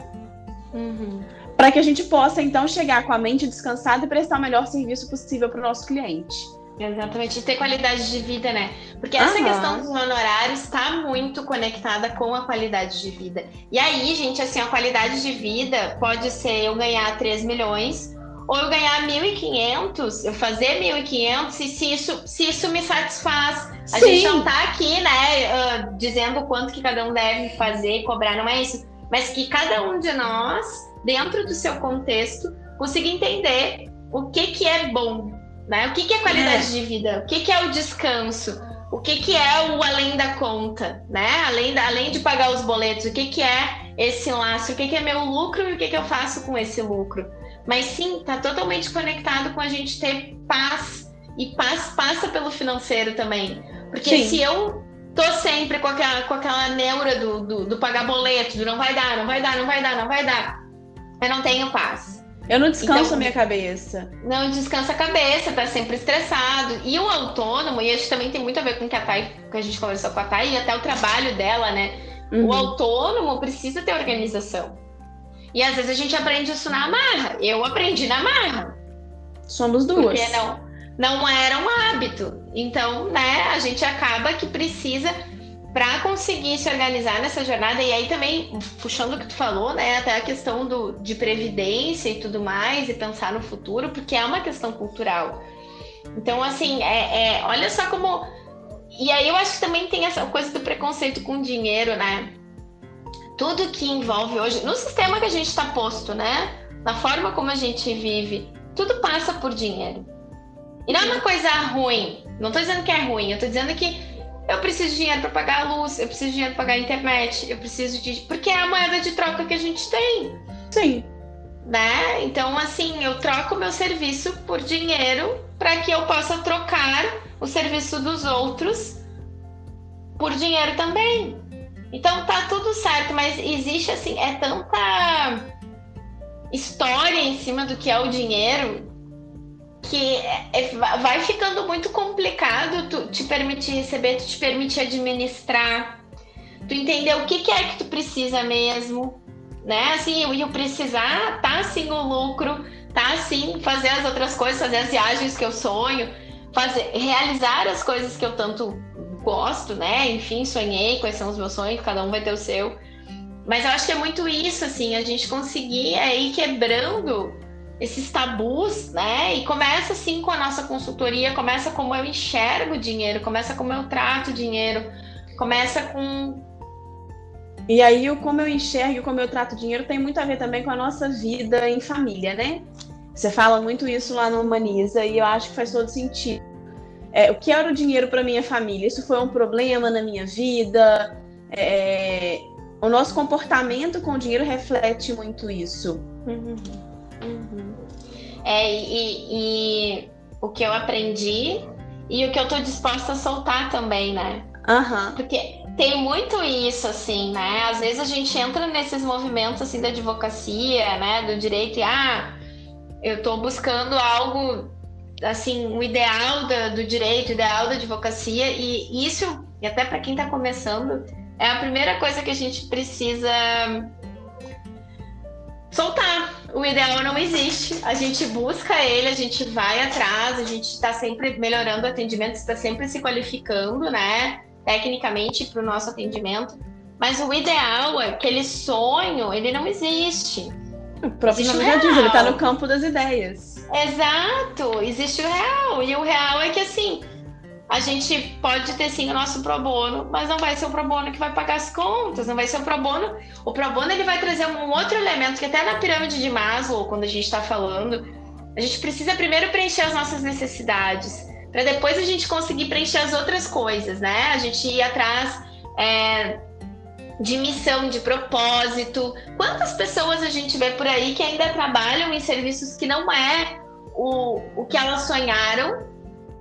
uhum. para que a gente possa então chegar com a mente descansada e prestar o melhor serviço possível para o nosso cliente. Exatamente, e ter qualidade de vida, né? Porque essa uhum. questão dos honorários está muito conectada com a qualidade de vida. E aí, gente, assim, a qualidade de vida pode ser eu ganhar 3 milhões ou eu ganhar 1.500, eu fazer 1.500, e se isso, se isso me satisfaz. A Sim. gente não tá aqui, né, uh, dizendo quanto que cada um deve fazer, cobrar, não é isso. Mas que cada um de nós, dentro do seu contexto, consiga entender o que que é bom, né? O que que é qualidade é. de vida, o que que é o descanso, o que que é o além da conta, né? Além, da, além de pagar os boletos, o que que é esse laço, o que que é meu lucro e o que que eu faço com esse lucro. Mas sim, está totalmente conectado com a gente ter paz. E paz passa pelo financeiro também. Porque sim. se eu tô sempre com aquela, com aquela neura do, do, do, pagar boleto, do não vai dar, não vai dar, não vai dar, não vai dar, eu não tenho paz. Eu não descanso então, a minha cabeça. Não descansa a cabeça, tá sempre estressado. E o autônomo, e isso também tem muito a ver com o que a Thay, que a gente conversou com a Thay, e até o trabalho dela, né? Uhum. O autônomo precisa ter organização. E às vezes a gente aprende isso na marra. Eu aprendi na marra. Somos duas. Porque não, não era um hábito. Então, né, a gente acaba que precisa para conseguir se organizar nessa jornada e aí também puxando o que tu falou, né, até a questão do, de previdência e tudo mais e pensar no futuro, porque é uma questão cultural. Então, assim, é, é olha só como e aí eu acho que também tem essa coisa do preconceito com dinheiro, né? Tudo que envolve hoje, no sistema que a gente está posto, né? Na forma como a gente vive, tudo passa por dinheiro. E não é uma coisa ruim. Não estou dizendo que é ruim, eu estou dizendo que eu preciso de dinheiro para pagar a luz, eu preciso de dinheiro para pagar a internet, eu preciso de. Porque é a moeda de troca que a gente tem. Sim. Né? Então, assim, eu troco meu serviço por dinheiro para que eu possa trocar o serviço dos outros por dinheiro também. Então tá tudo certo, mas existe assim, é tanta história em cima do que é o dinheiro que é, é, vai ficando muito complicado tu te permitir receber, tu te permitir administrar, tu entender o que, que é que tu precisa mesmo, né? Assim, e o precisar tá assim o lucro, tá assim fazer as outras coisas, fazer as viagens que eu sonho, fazer, realizar as coisas que eu tanto gosto, né? Enfim, sonhei quais são os meus sonhos, cada um vai ter o seu. Mas eu acho que é muito isso, assim, a gente conseguir ir quebrando esses tabus, né? E começa assim com a nossa consultoria, começa como eu enxergo o dinheiro, começa como eu trato o dinheiro, começa com e aí, o como eu enxergo como eu trato o dinheiro tem muito a ver também com a nossa vida em família, né? Você fala muito isso lá no Humaniza e eu acho que faz todo sentido. É, o que era o dinheiro para minha família? Isso foi um problema na minha vida? É, o nosso comportamento com o dinheiro reflete muito isso. Uhum. Uhum. É, e, e, o que eu aprendi e o que eu tô disposta a soltar também, né? Uhum. Porque tem muito isso, assim, né? Às vezes a gente entra nesses movimentos, assim, da advocacia, né? Do direito e, ah, eu tô buscando algo, assim, o ideal da, do direito, o ideal da advocacia e isso, e até para quem está começando, é a primeira coisa que a gente precisa soltar. O ideal não existe. A gente busca ele, a gente vai atrás, a gente está sempre melhorando o atendimento, está sempre se qualificando, né? Tecnicamente para o nosso atendimento. Mas o ideal, é aquele sonho, ele não existe. O próprio nome já diz, ele está no campo das ideias. Exato, existe o real. E o real é que assim, a gente pode ter sim o nosso pro bono, mas não vai ser o pro bono que vai pagar as contas, não vai ser o pro bono. O pro bono ele vai trazer um outro elemento que até na pirâmide de Maslow, quando a gente está falando, a gente precisa primeiro preencher as nossas necessidades, para depois a gente conseguir preencher as outras coisas, né? A gente ir atrás é, de missão, de propósito. Quantas pessoas a gente vê por aí que ainda trabalham em serviços que não é o, o que elas sonharam,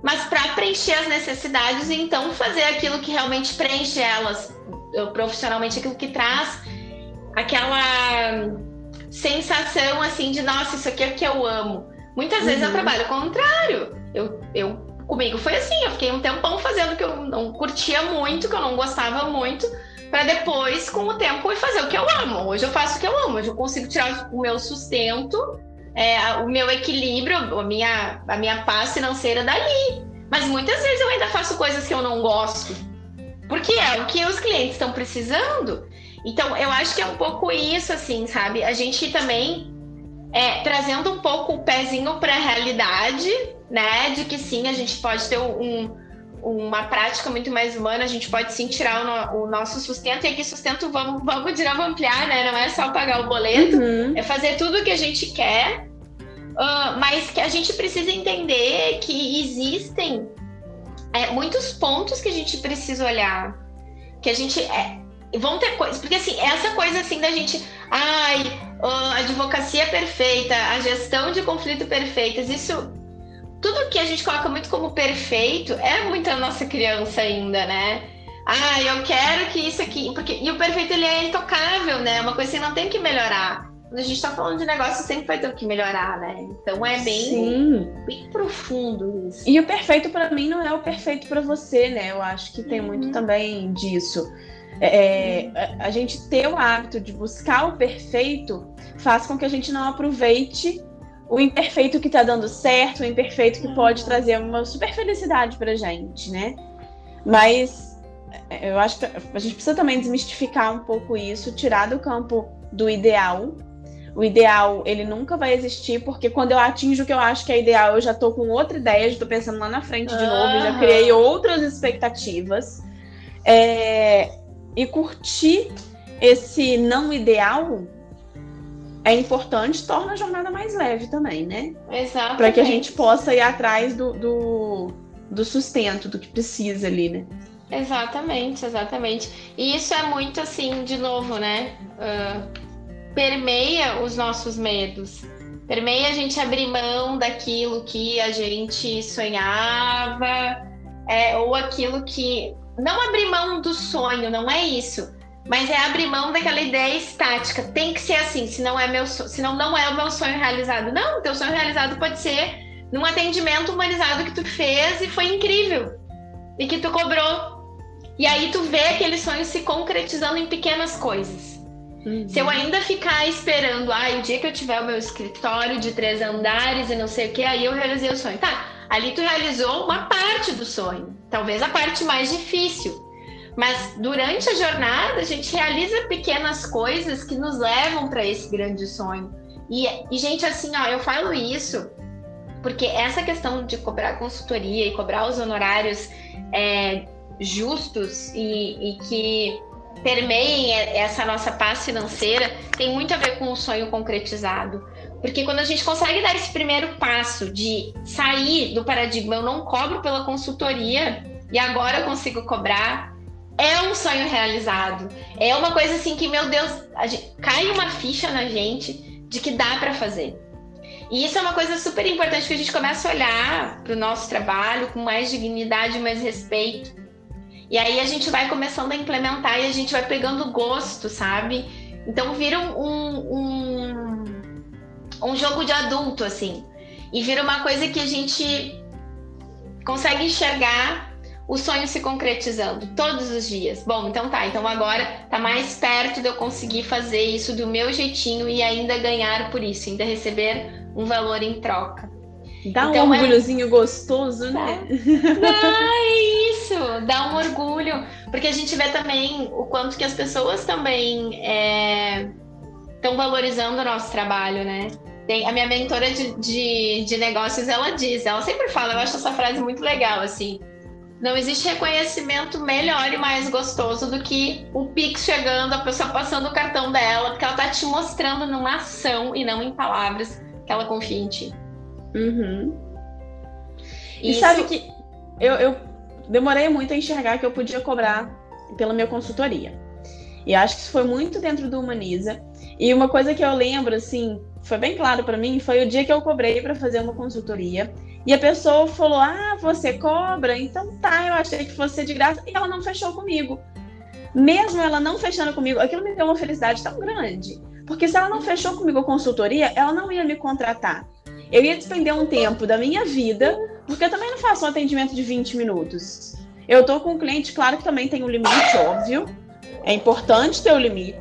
mas para preencher as necessidades e então fazer aquilo que realmente preenche elas profissionalmente, aquilo que traz aquela sensação assim de nossa, isso aqui é o que eu amo. Muitas uhum. vezes eu uhum. trabalho o contrário. Eu, eu comigo foi assim, eu fiquei um tempão fazendo que eu não curtia muito, que eu não gostava muito, para depois, com o tempo, fazer o que eu amo. Hoje eu faço o que eu amo, hoje eu consigo tirar o meu sustento é, o meu equilíbrio, a minha, a minha paz financeira dali. Mas muitas vezes eu ainda faço coisas que eu não gosto, porque é o que os clientes estão precisando. Então, eu acho que é um pouco isso, assim, sabe? A gente também é, trazendo um pouco o pezinho para a realidade, né? De que sim, a gente pode ter um, uma prática muito mais humana, a gente pode sim tirar o, no, o nosso sustento, e aqui sustento vamos, vamos de novo ampliar, né? Não é só pagar o boleto, uhum. é fazer tudo o que a gente quer, uh, mas que a gente precisa entender que existem é, muitos pontos que a gente precisa olhar, que a gente é, vão ter coisas, porque assim, essa coisa assim da gente, ai, a advocacia perfeita, a gestão de conflito perfeitas, isso tudo que a gente coloca muito como perfeito é muito a nossa criança ainda, né? Ah, eu quero que isso aqui. Porque, e o perfeito ele é intocável, né? Uma coisa que não tem que melhorar. Quando a gente tá falando de negócio, sempre vai ter que melhorar, né? Então é bem, bem profundo isso. E o perfeito para mim não é o perfeito para você, né? Eu acho que tem uhum. muito também disso. É, é a gente ter o hábito de buscar o perfeito faz com que a gente não aproveite o imperfeito que tá dando certo, o imperfeito que pode uhum. trazer uma super felicidade pra gente, né? Mas é, eu acho que a gente precisa também desmistificar um pouco isso, tirar do campo do ideal. O ideal, ele nunca vai existir, porque quando eu atinjo o que eu acho que é ideal, eu já tô com outra ideia, já tô pensando lá na frente de novo, já criei outras expectativas. É... E curtir esse não ideal é importante, torna a jornada mais leve também, né? Exato. Para que a gente possa ir atrás do, do, do, sustento, do que precisa ali, né? Exatamente, exatamente. E isso é muito assim, de novo, né? Uh, permeia os nossos medos. Permeia a gente abrir mão daquilo que a gente sonhava, é, ou aquilo que. Não abrir mão do sonho, não é isso mas é abrir mão daquela ideia estática. Tem que ser assim, senão é meu, senão não é o meu sonho realizado. Não, teu sonho realizado pode ser num atendimento humanizado que tu fez e foi incrível e que tu cobrou. E aí tu vê aquele sonho se concretizando em pequenas coisas. Uhum. Se eu ainda ficar esperando, ah, o dia que eu tiver o meu escritório de três andares e não sei o que, aí eu realizei o sonho. Tá, ali tu realizou uma parte do sonho, talvez a parte mais difícil. Mas durante a jornada, a gente realiza pequenas coisas que nos levam para esse grande sonho. E, e, gente, assim, ó, eu falo isso porque essa questão de cobrar consultoria e cobrar os honorários é, justos e, e que permeiem essa nossa paz financeira tem muito a ver com o sonho concretizado. Porque quando a gente consegue dar esse primeiro passo de sair do paradigma, eu não cobro pela consultoria e agora eu consigo cobrar, é um sonho realizado. É uma coisa assim que, meu Deus, gente, cai uma ficha na gente de que dá para fazer. E isso é uma coisa super importante que a gente começa a olhar para o nosso trabalho com mais dignidade, mais respeito. E aí a gente vai começando a implementar e a gente vai pegando gosto, sabe? Então vira um, um, um jogo de adulto, assim. E vira uma coisa que a gente consegue enxergar o sonho se concretizando todos os dias. Bom, então tá, então agora tá mais perto de eu conseguir fazer isso do meu jeitinho e ainda ganhar por isso, ainda receber um valor em troca. Dá então, um é orgulhozinho é... gostoso, né? Dá, é isso, dá um orgulho. Porque a gente vê também o quanto que as pessoas também estão é... valorizando o nosso trabalho, né? Tem, a minha mentora de, de, de negócios, ela diz, ela sempre fala, eu acho essa frase muito legal, assim. Não existe reconhecimento melhor e mais gostoso do que o Pix chegando, a pessoa passando o cartão dela, porque ela tá te mostrando numa ação e não em palavras que ela confia em ti. Uhum. E Isso... sabe que eu, eu demorei muito a enxergar que eu podia cobrar pela minha consultoria. E acho que isso foi muito dentro do Humaniza. E uma coisa que eu lembro, assim, foi bem claro para mim, foi o dia que eu cobrei para fazer uma consultoria. E a pessoa falou: Ah, você cobra? Então tá, eu achei que fosse de graça. E ela não fechou comigo. Mesmo ela não fechando comigo, aquilo me deu uma felicidade tão grande. Porque se ela não fechou comigo a consultoria, ela não ia me contratar. Eu ia despender um tempo da minha vida, porque eu também não faço um atendimento de 20 minutos. Eu tô com um cliente, claro que também tem um limite, óbvio. É importante ter o limite.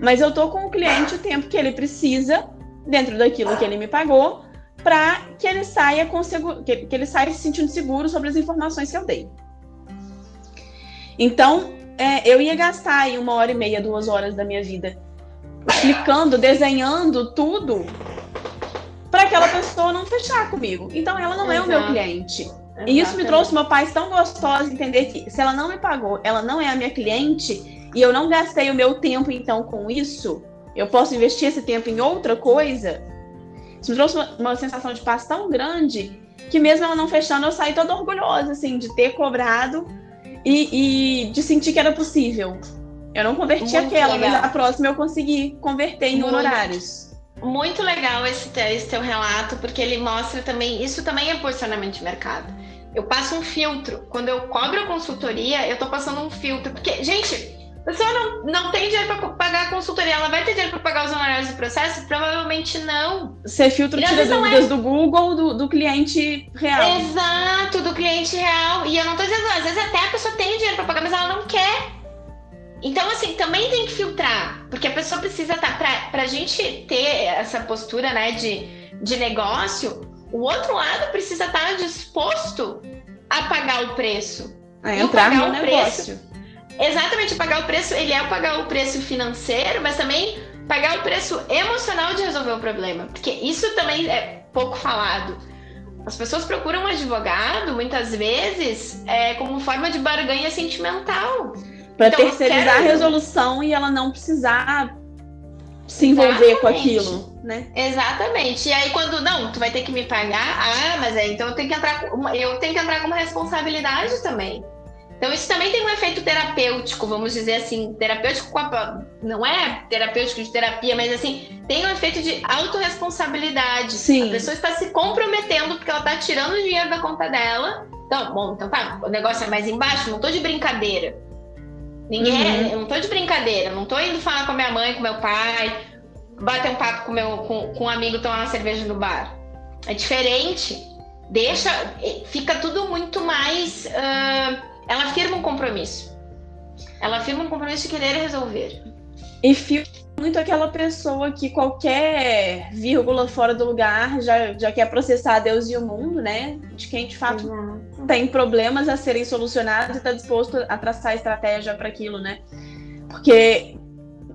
Mas eu tô com o cliente o tempo que ele precisa, dentro daquilo que ele me pagou, para que ele saia com seguro, que ele saia se sentindo seguro sobre as informações que eu dei. Então, é, eu ia gastar aí uma hora e meia, duas horas da minha vida explicando, desenhando tudo para aquela pessoa não fechar comigo. Então ela não Exato. é o meu cliente. E isso me trouxe uma paz tão gostosa entender que se ela não me pagou, ela não é a minha cliente e eu não gastei o meu tempo então com isso, eu posso investir esse tempo em outra coisa. Isso me trouxe uma, uma sensação de paz tão grande que mesmo ela não fechando, eu saí toda orgulhosa assim de ter cobrado e, e de sentir que era possível. Eu não converti Muito aquela, legal. mas a próxima eu consegui converter em Muito. honorários. Muito legal esse, esse teu relato, porque ele mostra também, isso também é posicionamento de mercado. Eu passo um filtro. Quando eu cobro a consultoria, eu tô passando um filtro. Porque, gente, a pessoa não, não tem dinheiro para pagar a consultoria, ela vai ter dinheiro para pagar os honorários do processo? Provavelmente não. Você filtra tira dúvidas é... do Google do, do cliente real. Exato, do cliente real. E eu não tô dizendo, às vezes até a pessoa tem dinheiro para pagar, mas ela não quer. Então, assim, também tem que filtrar, porque a pessoa precisa estar. Tá, para a gente ter essa postura né, de, de negócio, o outro lado precisa estar tá disposto a pagar o preço. A entrar no negócio. Preço, exatamente, pagar o preço, ele é pagar o preço financeiro, mas também pagar o preço emocional de resolver o problema. Porque isso também é pouco falado. As pessoas procuram um advogado, muitas vezes, é, como forma de barganha sentimental. Para então, terceirizar quero... a resolução e ela não precisar se envolver Exatamente. com aquilo, né? Exatamente. E aí quando não, tu vai ter que me pagar, ah, mas é, então eu tenho que entrar eu tenho que entrar com uma responsabilidade também. Então isso também tem um efeito terapêutico, vamos dizer assim, terapêutico a, não é terapêutico de terapia, mas assim, tem um efeito de autorresponsabilidade. Sim. A pessoa está se comprometendo porque ela está tirando o dinheiro da conta dela. Então, bom, então tá, o negócio é mais embaixo, não tô de brincadeira. Ninguém, uhum. eu não tô de brincadeira, não tô indo falar com a minha mãe, com meu pai, bater um papo com, meu, com, com um amigo tomar uma cerveja no bar. É diferente. Deixa. Fica tudo muito mais. Uh, ela firma um compromisso. Ela firma um compromisso de querer resolver. E fica muito aquela pessoa que qualquer vírgula fora do lugar já, já quer processar Deus e o mundo, né? De quem de fato tem problemas a serem solucionados e está disposto a traçar estratégia para aquilo, né? Porque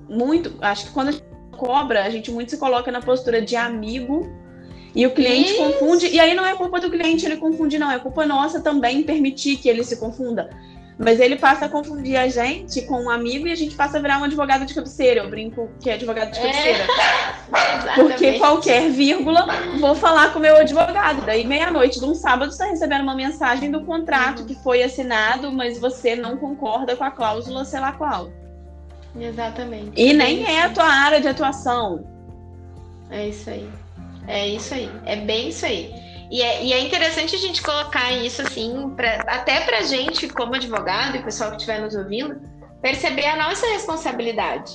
muito, acho que quando a gente cobra, a gente muito se coloca na postura de amigo e o cliente Isso. confunde. E aí não é culpa do cliente ele confundir, não. É culpa nossa também permitir que ele se confunda. Mas ele passa a confundir a gente com um amigo e a gente passa a virar um advogado de cabeceira. Eu brinco que é advogado de cabeceira. É. Porque qualquer vírgula, vou falar com o meu advogado. Daí, meia-noite de um sábado, você está recebendo uma mensagem do contrato que foi assinado, mas você não concorda com a cláusula, sei lá qual. Exatamente. E nem é, é a tua área de atuação. É isso aí. É isso aí. É bem isso aí. E é, e é interessante a gente colocar isso assim, pra, até pra gente, como advogado e pessoal que estiver nos ouvindo, perceber a nossa responsabilidade.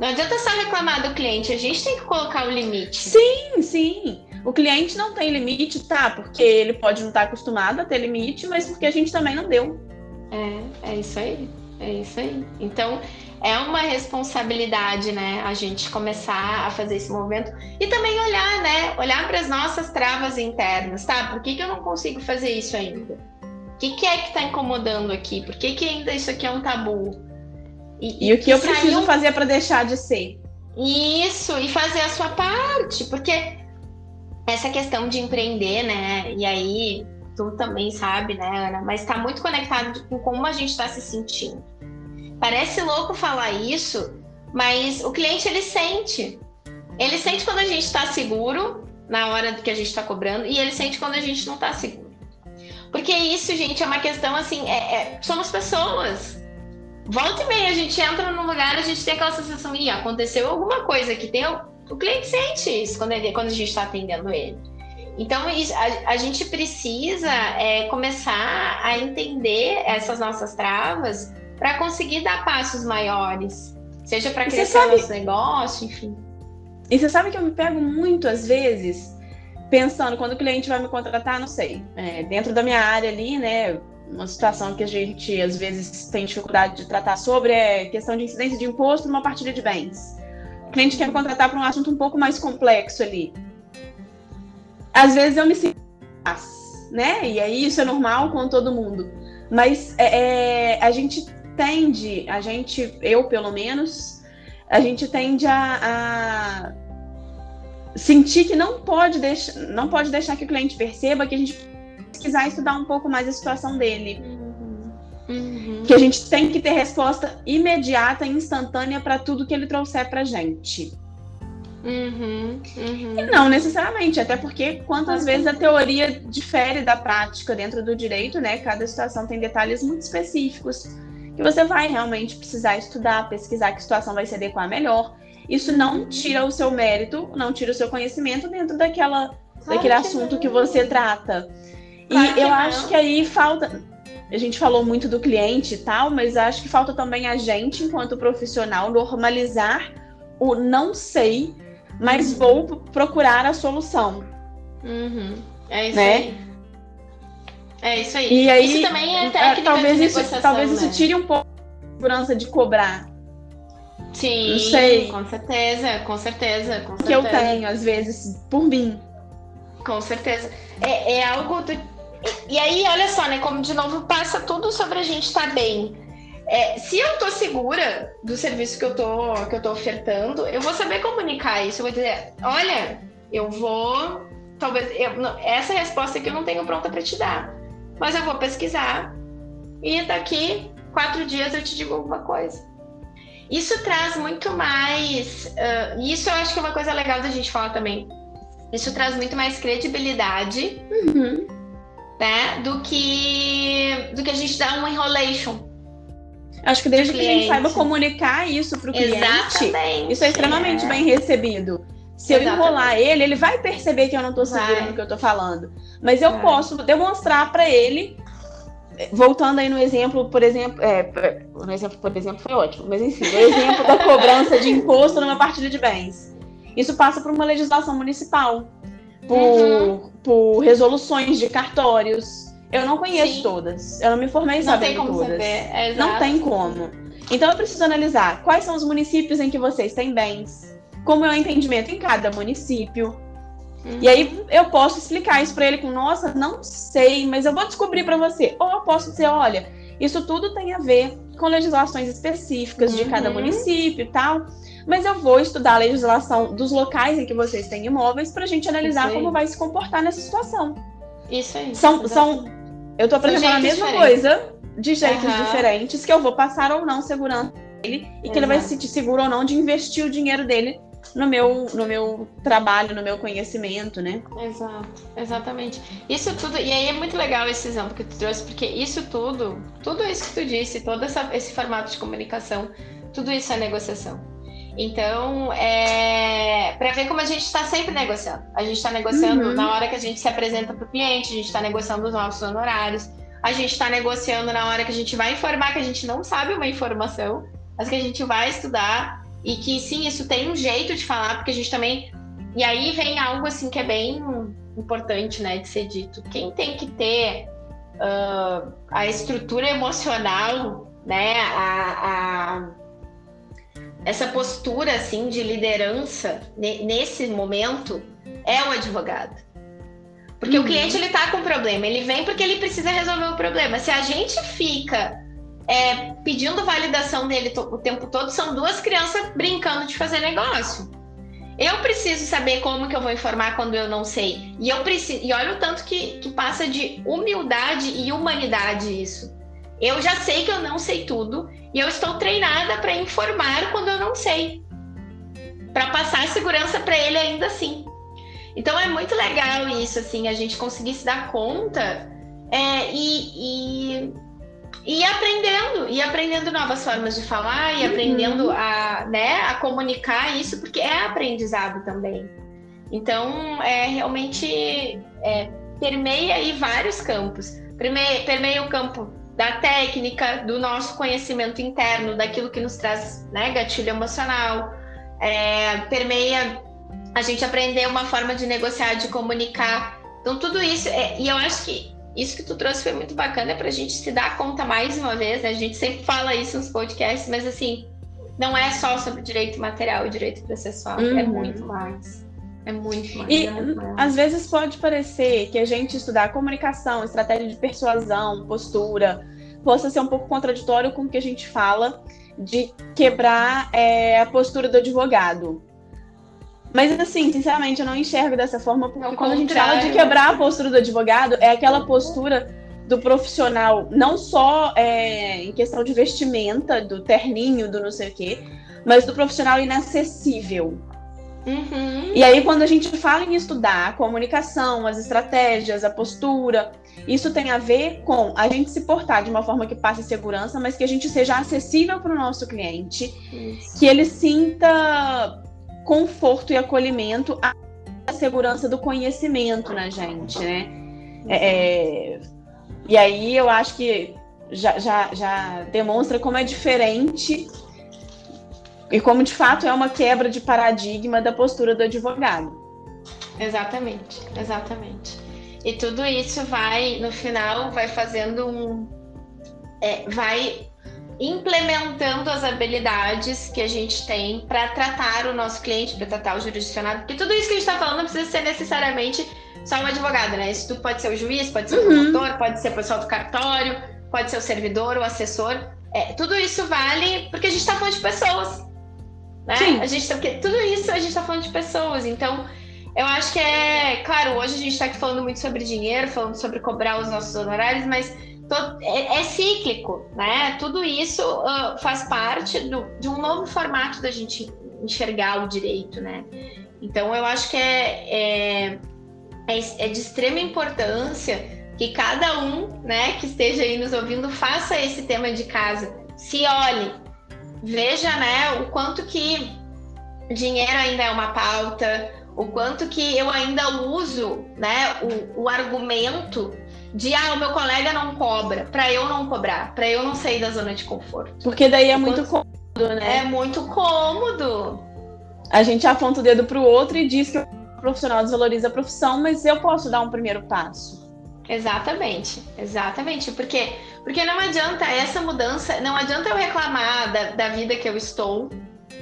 Não adianta só reclamar do cliente, a gente tem que colocar o limite. Sim, sim. O cliente não tem limite, tá? Porque ele pode não estar acostumado a ter limite, mas porque a gente também não deu. É, é isso aí. É isso aí. Então, é uma responsabilidade, né, a gente começar a fazer esse movimento e também olhar, né, olhar para as nossas travas internas, tá? Por que, que eu não consigo fazer isso ainda? O que, que é que está incomodando aqui? Por que, que ainda isso aqui é um tabu? E, e, e o que eu preciso fazer para deixar de ser? Isso, e fazer a sua parte, porque essa questão de empreender, né, e aí tu também sabe, né, Ana, mas está muito conectado com como a gente está se sentindo. Parece louco falar isso, mas o cliente ele sente. Ele sente quando a gente está seguro na hora que a gente está cobrando e ele sente quando a gente não está seguro. Porque isso, gente, é uma questão assim, é, é, somos pessoas. Volta e meia, a gente entra num lugar, a gente tem aquela sensação, ih, aconteceu alguma coisa que tem. O cliente sente isso quando, ele, quando a gente está atendendo ele. Então, a, a gente precisa é, começar a entender essas nossas travas para conseguir dar passos maiores, seja para crescer sabe... nosso negócio, enfim. E você sabe que eu me pego muito às vezes pensando quando o cliente vai me contratar, não sei, é, dentro da minha área ali, né? Uma situação que a gente às vezes tem dificuldade de tratar sobre é questão de incidência de imposto numa partilha de bens. O cliente quer me contratar para um assunto um pouco mais complexo ali. Às vezes eu me sinto, né? E aí isso é normal com todo mundo. Mas é, é, a gente tende, a gente, eu pelo menos, a gente tende a, a sentir que não pode, deixar, não pode deixar que o cliente perceba que a gente precisar estudar um pouco mais a situação dele. Uhum. Uhum. Que a gente tem que ter resposta imediata instantânea para tudo que ele trouxer para gente. Uhum, uhum. E não necessariamente, até porque quantas vezes a teoria difere da prática dentro do direito, né? Cada situação tem detalhes muito específicos que você vai realmente precisar estudar, pesquisar que situação vai se adequar melhor. Isso não tira o seu mérito, não tira o seu conhecimento dentro daquela, claro daquele que assunto não. que você trata. Claro e eu não. acho que aí falta. A gente falou muito do cliente e tal, mas acho que falta também a gente, enquanto profissional, normalizar o não sei, mas uhum. vou procurar a solução. Uhum. É isso né? aí. É isso aí. E aí isso também é, é técnica talvez isso, talvez né? isso tire um pouco a segurança de cobrar. Sim, não sei. com certeza, com certeza, com certeza. Que eu tenho, às vezes, por mim. Com certeza. É, é algo do... E aí, olha só, né? Como de novo passa tudo sobre a gente estar tá bem. É, se eu tô segura do serviço que eu tô, que eu tô ofertando, eu vou saber comunicar isso. Eu vou dizer, olha, eu vou. Talvez. Eu, não, essa resposta aqui eu não tenho pronta para te dar mas eu vou pesquisar e daqui quatro dias eu te digo alguma coisa. Isso traz muito mais. Uh, isso eu acho que é uma coisa legal da gente falar também. Isso traz muito mais credibilidade uhum. né, do que do que a gente dá um enrolation. Acho que desde que a gente saiba comunicar isso para o cliente, Exatamente, isso é extremamente é. bem recebido. Se Exatamente. eu enrolar ele, ele vai perceber que eu não estou segura no que eu estou falando. Mas eu posso demonstrar para ele, voltando aí no exemplo, por exemplo, é, no exemplo, por exemplo, foi ótimo, mas enfim, o exemplo da cobrança de imposto numa partilha de bens. Isso passa por uma legislação municipal, por, uhum. por resoluções de cartórios. Eu não conheço Sim. todas. Eu não me formei sabendo todas. É, não tem como. Então eu preciso analisar quais são os municípios em que vocês têm bens, como é o entendimento em cada município. Uhum. E aí eu posso explicar isso para ele com, nossa, não sei, mas eu vou descobrir para você. Ou eu posso dizer, olha, isso tudo tem a ver com legislações específicas uhum. de cada uhum. município e tal. mas eu vou estudar a legislação dos locais em que vocês têm imóveis para a gente analisar como vai se comportar nessa situação. Isso aí. São, são, eu estou apresentando a mesma diferentes. coisa de jeitos uhum. diferentes que eu vou passar ou não segurança dele e Exato. que ele vai se sentir seguro ou não de investir o dinheiro dele no meu, no meu trabalho, no meu conhecimento, né? Exato, exatamente. Isso tudo, e aí é muito legal esse exemplo que tu trouxe, porque isso tudo, tudo isso que tu disse, todo essa, esse formato de comunicação, tudo isso é negociação. Então, é, para ver como a gente está sempre negociando. A gente está negociando uhum. na hora que a gente se apresenta para o cliente, a gente está negociando os nossos honorários, a gente está negociando na hora que a gente vai informar que a gente não sabe uma informação, mas que a gente vai estudar e que sim, isso tem um jeito de falar, porque a gente também. E aí vem algo assim que é bem importante, né, de ser dito. Quem tem que ter uh, a estrutura emocional, né, a, a, essa postura assim de liderança nesse momento é o advogado. Porque uhum. o cliente ele tá com problema, ele vem porque ele precisa resolver o problema. Se a gente fica é, pedindo validação dele o tempo todo, são duas crianças brincando de fazer negócio. Eu preciso saber como que eu vou informar quando eu não sei. E eu preciso. E olha o tanto que, que passa de humildade e humanidade isso. Eu já sei que eu não sei tudo e eu estou treinada para informar quando eu não sei. Para passar segurança para ele ainda assim. Então é muito legal isso, assim, a gente conseguir se dar conta é, e, e e aprendendo, e aprendendo novas formas de falar, e uhum. aprendendo a, né, a comunicar isso, porque é aprendizado também. Então, é realmente é, permeia aí vários campos. Permeia, permeia o campo da técnica, do nosso conhecimento interno, daquilo que nos traz né, gatilho emocional, é, permeia a gente aprender uma forma de negociar, de comunicar. Então, tudo isso, é, e eu acho que isso que tu trouxe foi muito bacana para a gente se dar conta mais uma vez, né? A gente sempre fala isso nos podcasts, mas assim, não é só sobre direito material e direito processual, é uhum. é muito mais. É muito mais. E é muito mais. às vezes pode parecer que a gente estudar comunicação, estratégia de persuasão, postura, possa ser um pouco contraditório com o que a gente fala de quebrar é, a postura do advogado. Mas assim, sinceramente, eu não enxergo dessa forma, porque quando a gente fala de quebrar a postura do advogado, é aquela postura do profissional, não só é, em questão de vestimenta, do terninho, do não sei o quê, mas do profissional inacessível. Uhum. E aí, quando a gente fala em estudar a comunicação, as estratégias, a postura, isso tem a ver com a gente se portar de uma forma que passe segurança, mas que a gente seja acessível para o nosso cliente, isso. que ele sinta conforto e acolhimento a segurança do conhecimento na gente, né? É, é, e aí eu acho que já, já, já demonstra como é diferente e como de fato é uma quebra de paradigma da postura do advogado. Exatamente, exatamente. E tudo isso vai, no final, vai fazendo um. É, vai implementando as habilidades que a gente tem para tratar o nosso cliente, para tratar o jurisdicionado, porque tudo isso que a gente está falando não precisa ser necessariamente só um advogado, né? Isso tudo pode ser o juiz, pode ser o uhum. promotor, pode ser o pessoal do cartório, pode ser o servidor, o assessor. É, tudo isso vale porque a gente está falando de pessoas, né? Sim. A gente tá, porque tudo isso a gente está falando de pessoas, então eu acho que é, claro, hoje a gente está aqui falando muito sobre dinheiro, falando sobre cobrar os nossos honorários, mas é, é, cíclico, né? Tudo isso uh, faz parte do, de um novo formato da gente enxergar o direito, né? Então eu acho que é, é, é, é de extrema importância que cada um, né, que esteja aí nos ouvindo, faça esse tema de casa, se olhe, veja, né, o quanto que dinheiro ainda é uma pauta, o quanto que eu ainda uso, né, o, o argumento de ah, o meu colega não cobra, para eu não cobrar, para eu não sair da zona de conforto. Porque daí é muito cômodo, né? É muito cômodo. A gente aponta o dedo pro outro e diz que o profissional desvaloriza a profissão, mas eu posso dar um primeiro passo. Exatamente, exatamente. Porque, porque não adianta essa mudança, não adianta eu reclamar da, da vida que eu estou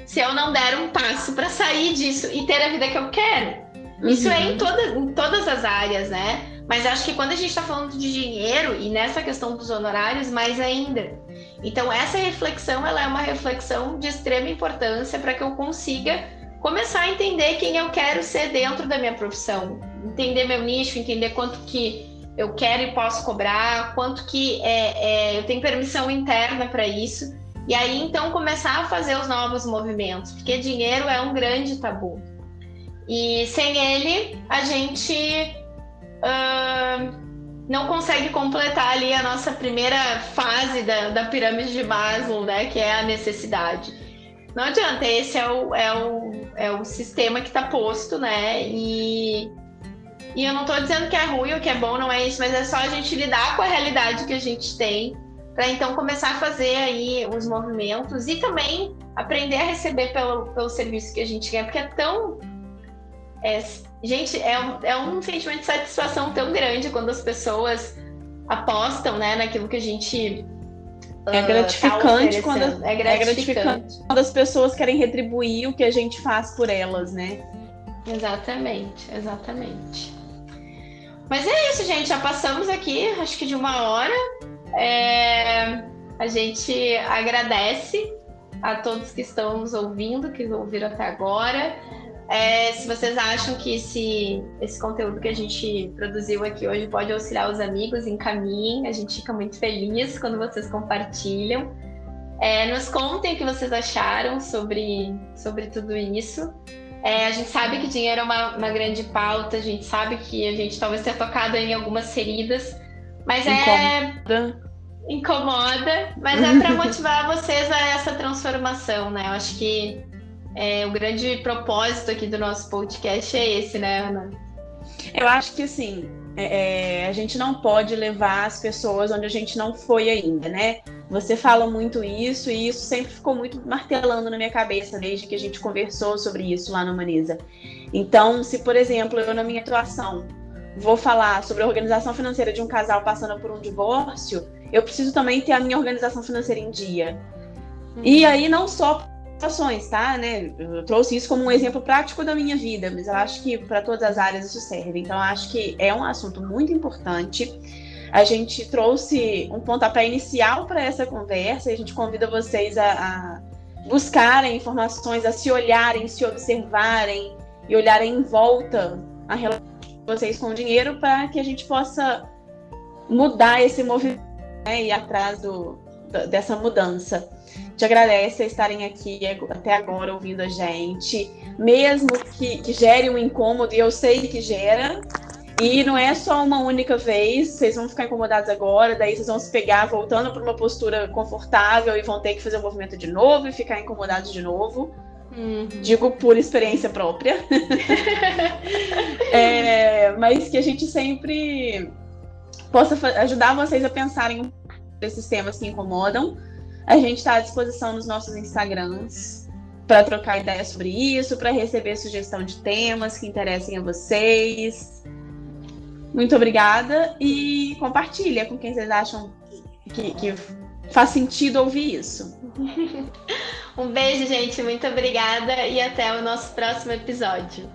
se eu não der um passo para sair disso e ter a vida que eu quero. Uhum. Isso é em, uhum. toda, em todas as áreas, né? Mas acho que quando a gente está falando de dinheiro e nessa questão dos honorários, mais ainda. Então, essa reflexão ela é uma reflexão de extrema importância para que eu consiga começar a entender quem eu quero ser dentro da minha profissão, entender meu nicho, entender quanto que eu quero e posso cobrar, quanto que é, é eu tenho permissão interna para isso. E aí, então, começar a fazer os novos movimentos, porque dinheiro é um grande tabu. E sem ele, a gente uh, não consegue completar ali a nossa primeira fase da, da pirâmide de Maslow, né? Que é a necessidade. Não adianta, esse é o, é o, é o sistema que está posto, né? E, e eu não estou dizendo que é ruim ou que é bom, não é isso, mas é só a gente lidar com a realidade que a gente tem para então começar a fazer aí os movimentos e também aprender a receber pelo, pelo serviço que a gente quer, porque é tão é, gente, é um, é um sentimento de satisfação tão grande quando as pessoas apostam né, naquilo que a gente. É ah, gratificante, uh, tá quando, é, gratificante. é gratificante quando as pessoas querem retribuir o que a gente faz por elas, né? Exatamente, exatamente. Mas é isso, gente. Já passamos aqui, acho que de uma hora. É... A gente agradece a todos que estão nos ouvindo, que ouviram até agora. É, se vocês acham que esse, esse conteúdo que a gente produziu aqui hoje pode auxiliar os amigos, encaminhem. A gente fica muito feliz quando vocês compartilham. É, nos contem o que vocês acharam sobre, sobre tudo isso. É, a gente sabe que dinheiro é uma, uma, grande pauta, a gente sabe que a gente talvez tenha tocado em algumas feridas, mas é. Incomoda. Incomoda, mas é para motivar vocês a essa transformação, né? Eu acho que é, o grande propósito aqui do nosso podcast é esse, né, Ana? Eu acho que assim, é, é, a gente não pode levar as pessoas onde a gente não foi ainda, né? Você fala muito isso e isso sempre ficou muito martelando na minha cabeça desde que a gente conversou sobre isso lá no Humaniza. Então, se por exemplo, eu na minha atuação vou falar sobre a organização financeira de um casal passando por um divórcio, eu preciso também ter a minha organização financeira em dia. E aí não só situações, tá? Né? Eu trouxe isso como um exemplo prático da minha vida, mas eu acho que para todas as áreas isso serve. Então, acho que é um assunto muito importante. A gente trouxe um pontapé inicial para essa conversa e a gente convida vocês a, a buscarem informações, a se olharem, se observarem e olharem em volta a relação de vocês com o dinheiro para que a gente possa mudar esse movimento né, e ir atrás do, dessa mudança te agradece a estarem aqui até agora ouvindo a gente, mesmo que, que gere um incômodo, e eu sei que gera, e não é só uma única vez, vocês vão ficar incomodados agora, daí vocês vão se pegar voltando para uma postura confortável e vão ter que fazer o movimento de novo e ficar incomodados de novo. Uhum. Digo por experiência própria. é, mas que a gente sempre possa ajudar vocês a pensarem nesses temas que incomodam a gente está à disposição nos nossos Instagrams para trocar ideias sobre isso, para receber sugestão de temas que interessem a vocês. Muito obrigada e compartilha com quem vocês acham que, que faz sentido ouvir isso. um beijo, gente. Muito obrigada e até o nosso próximo episódio.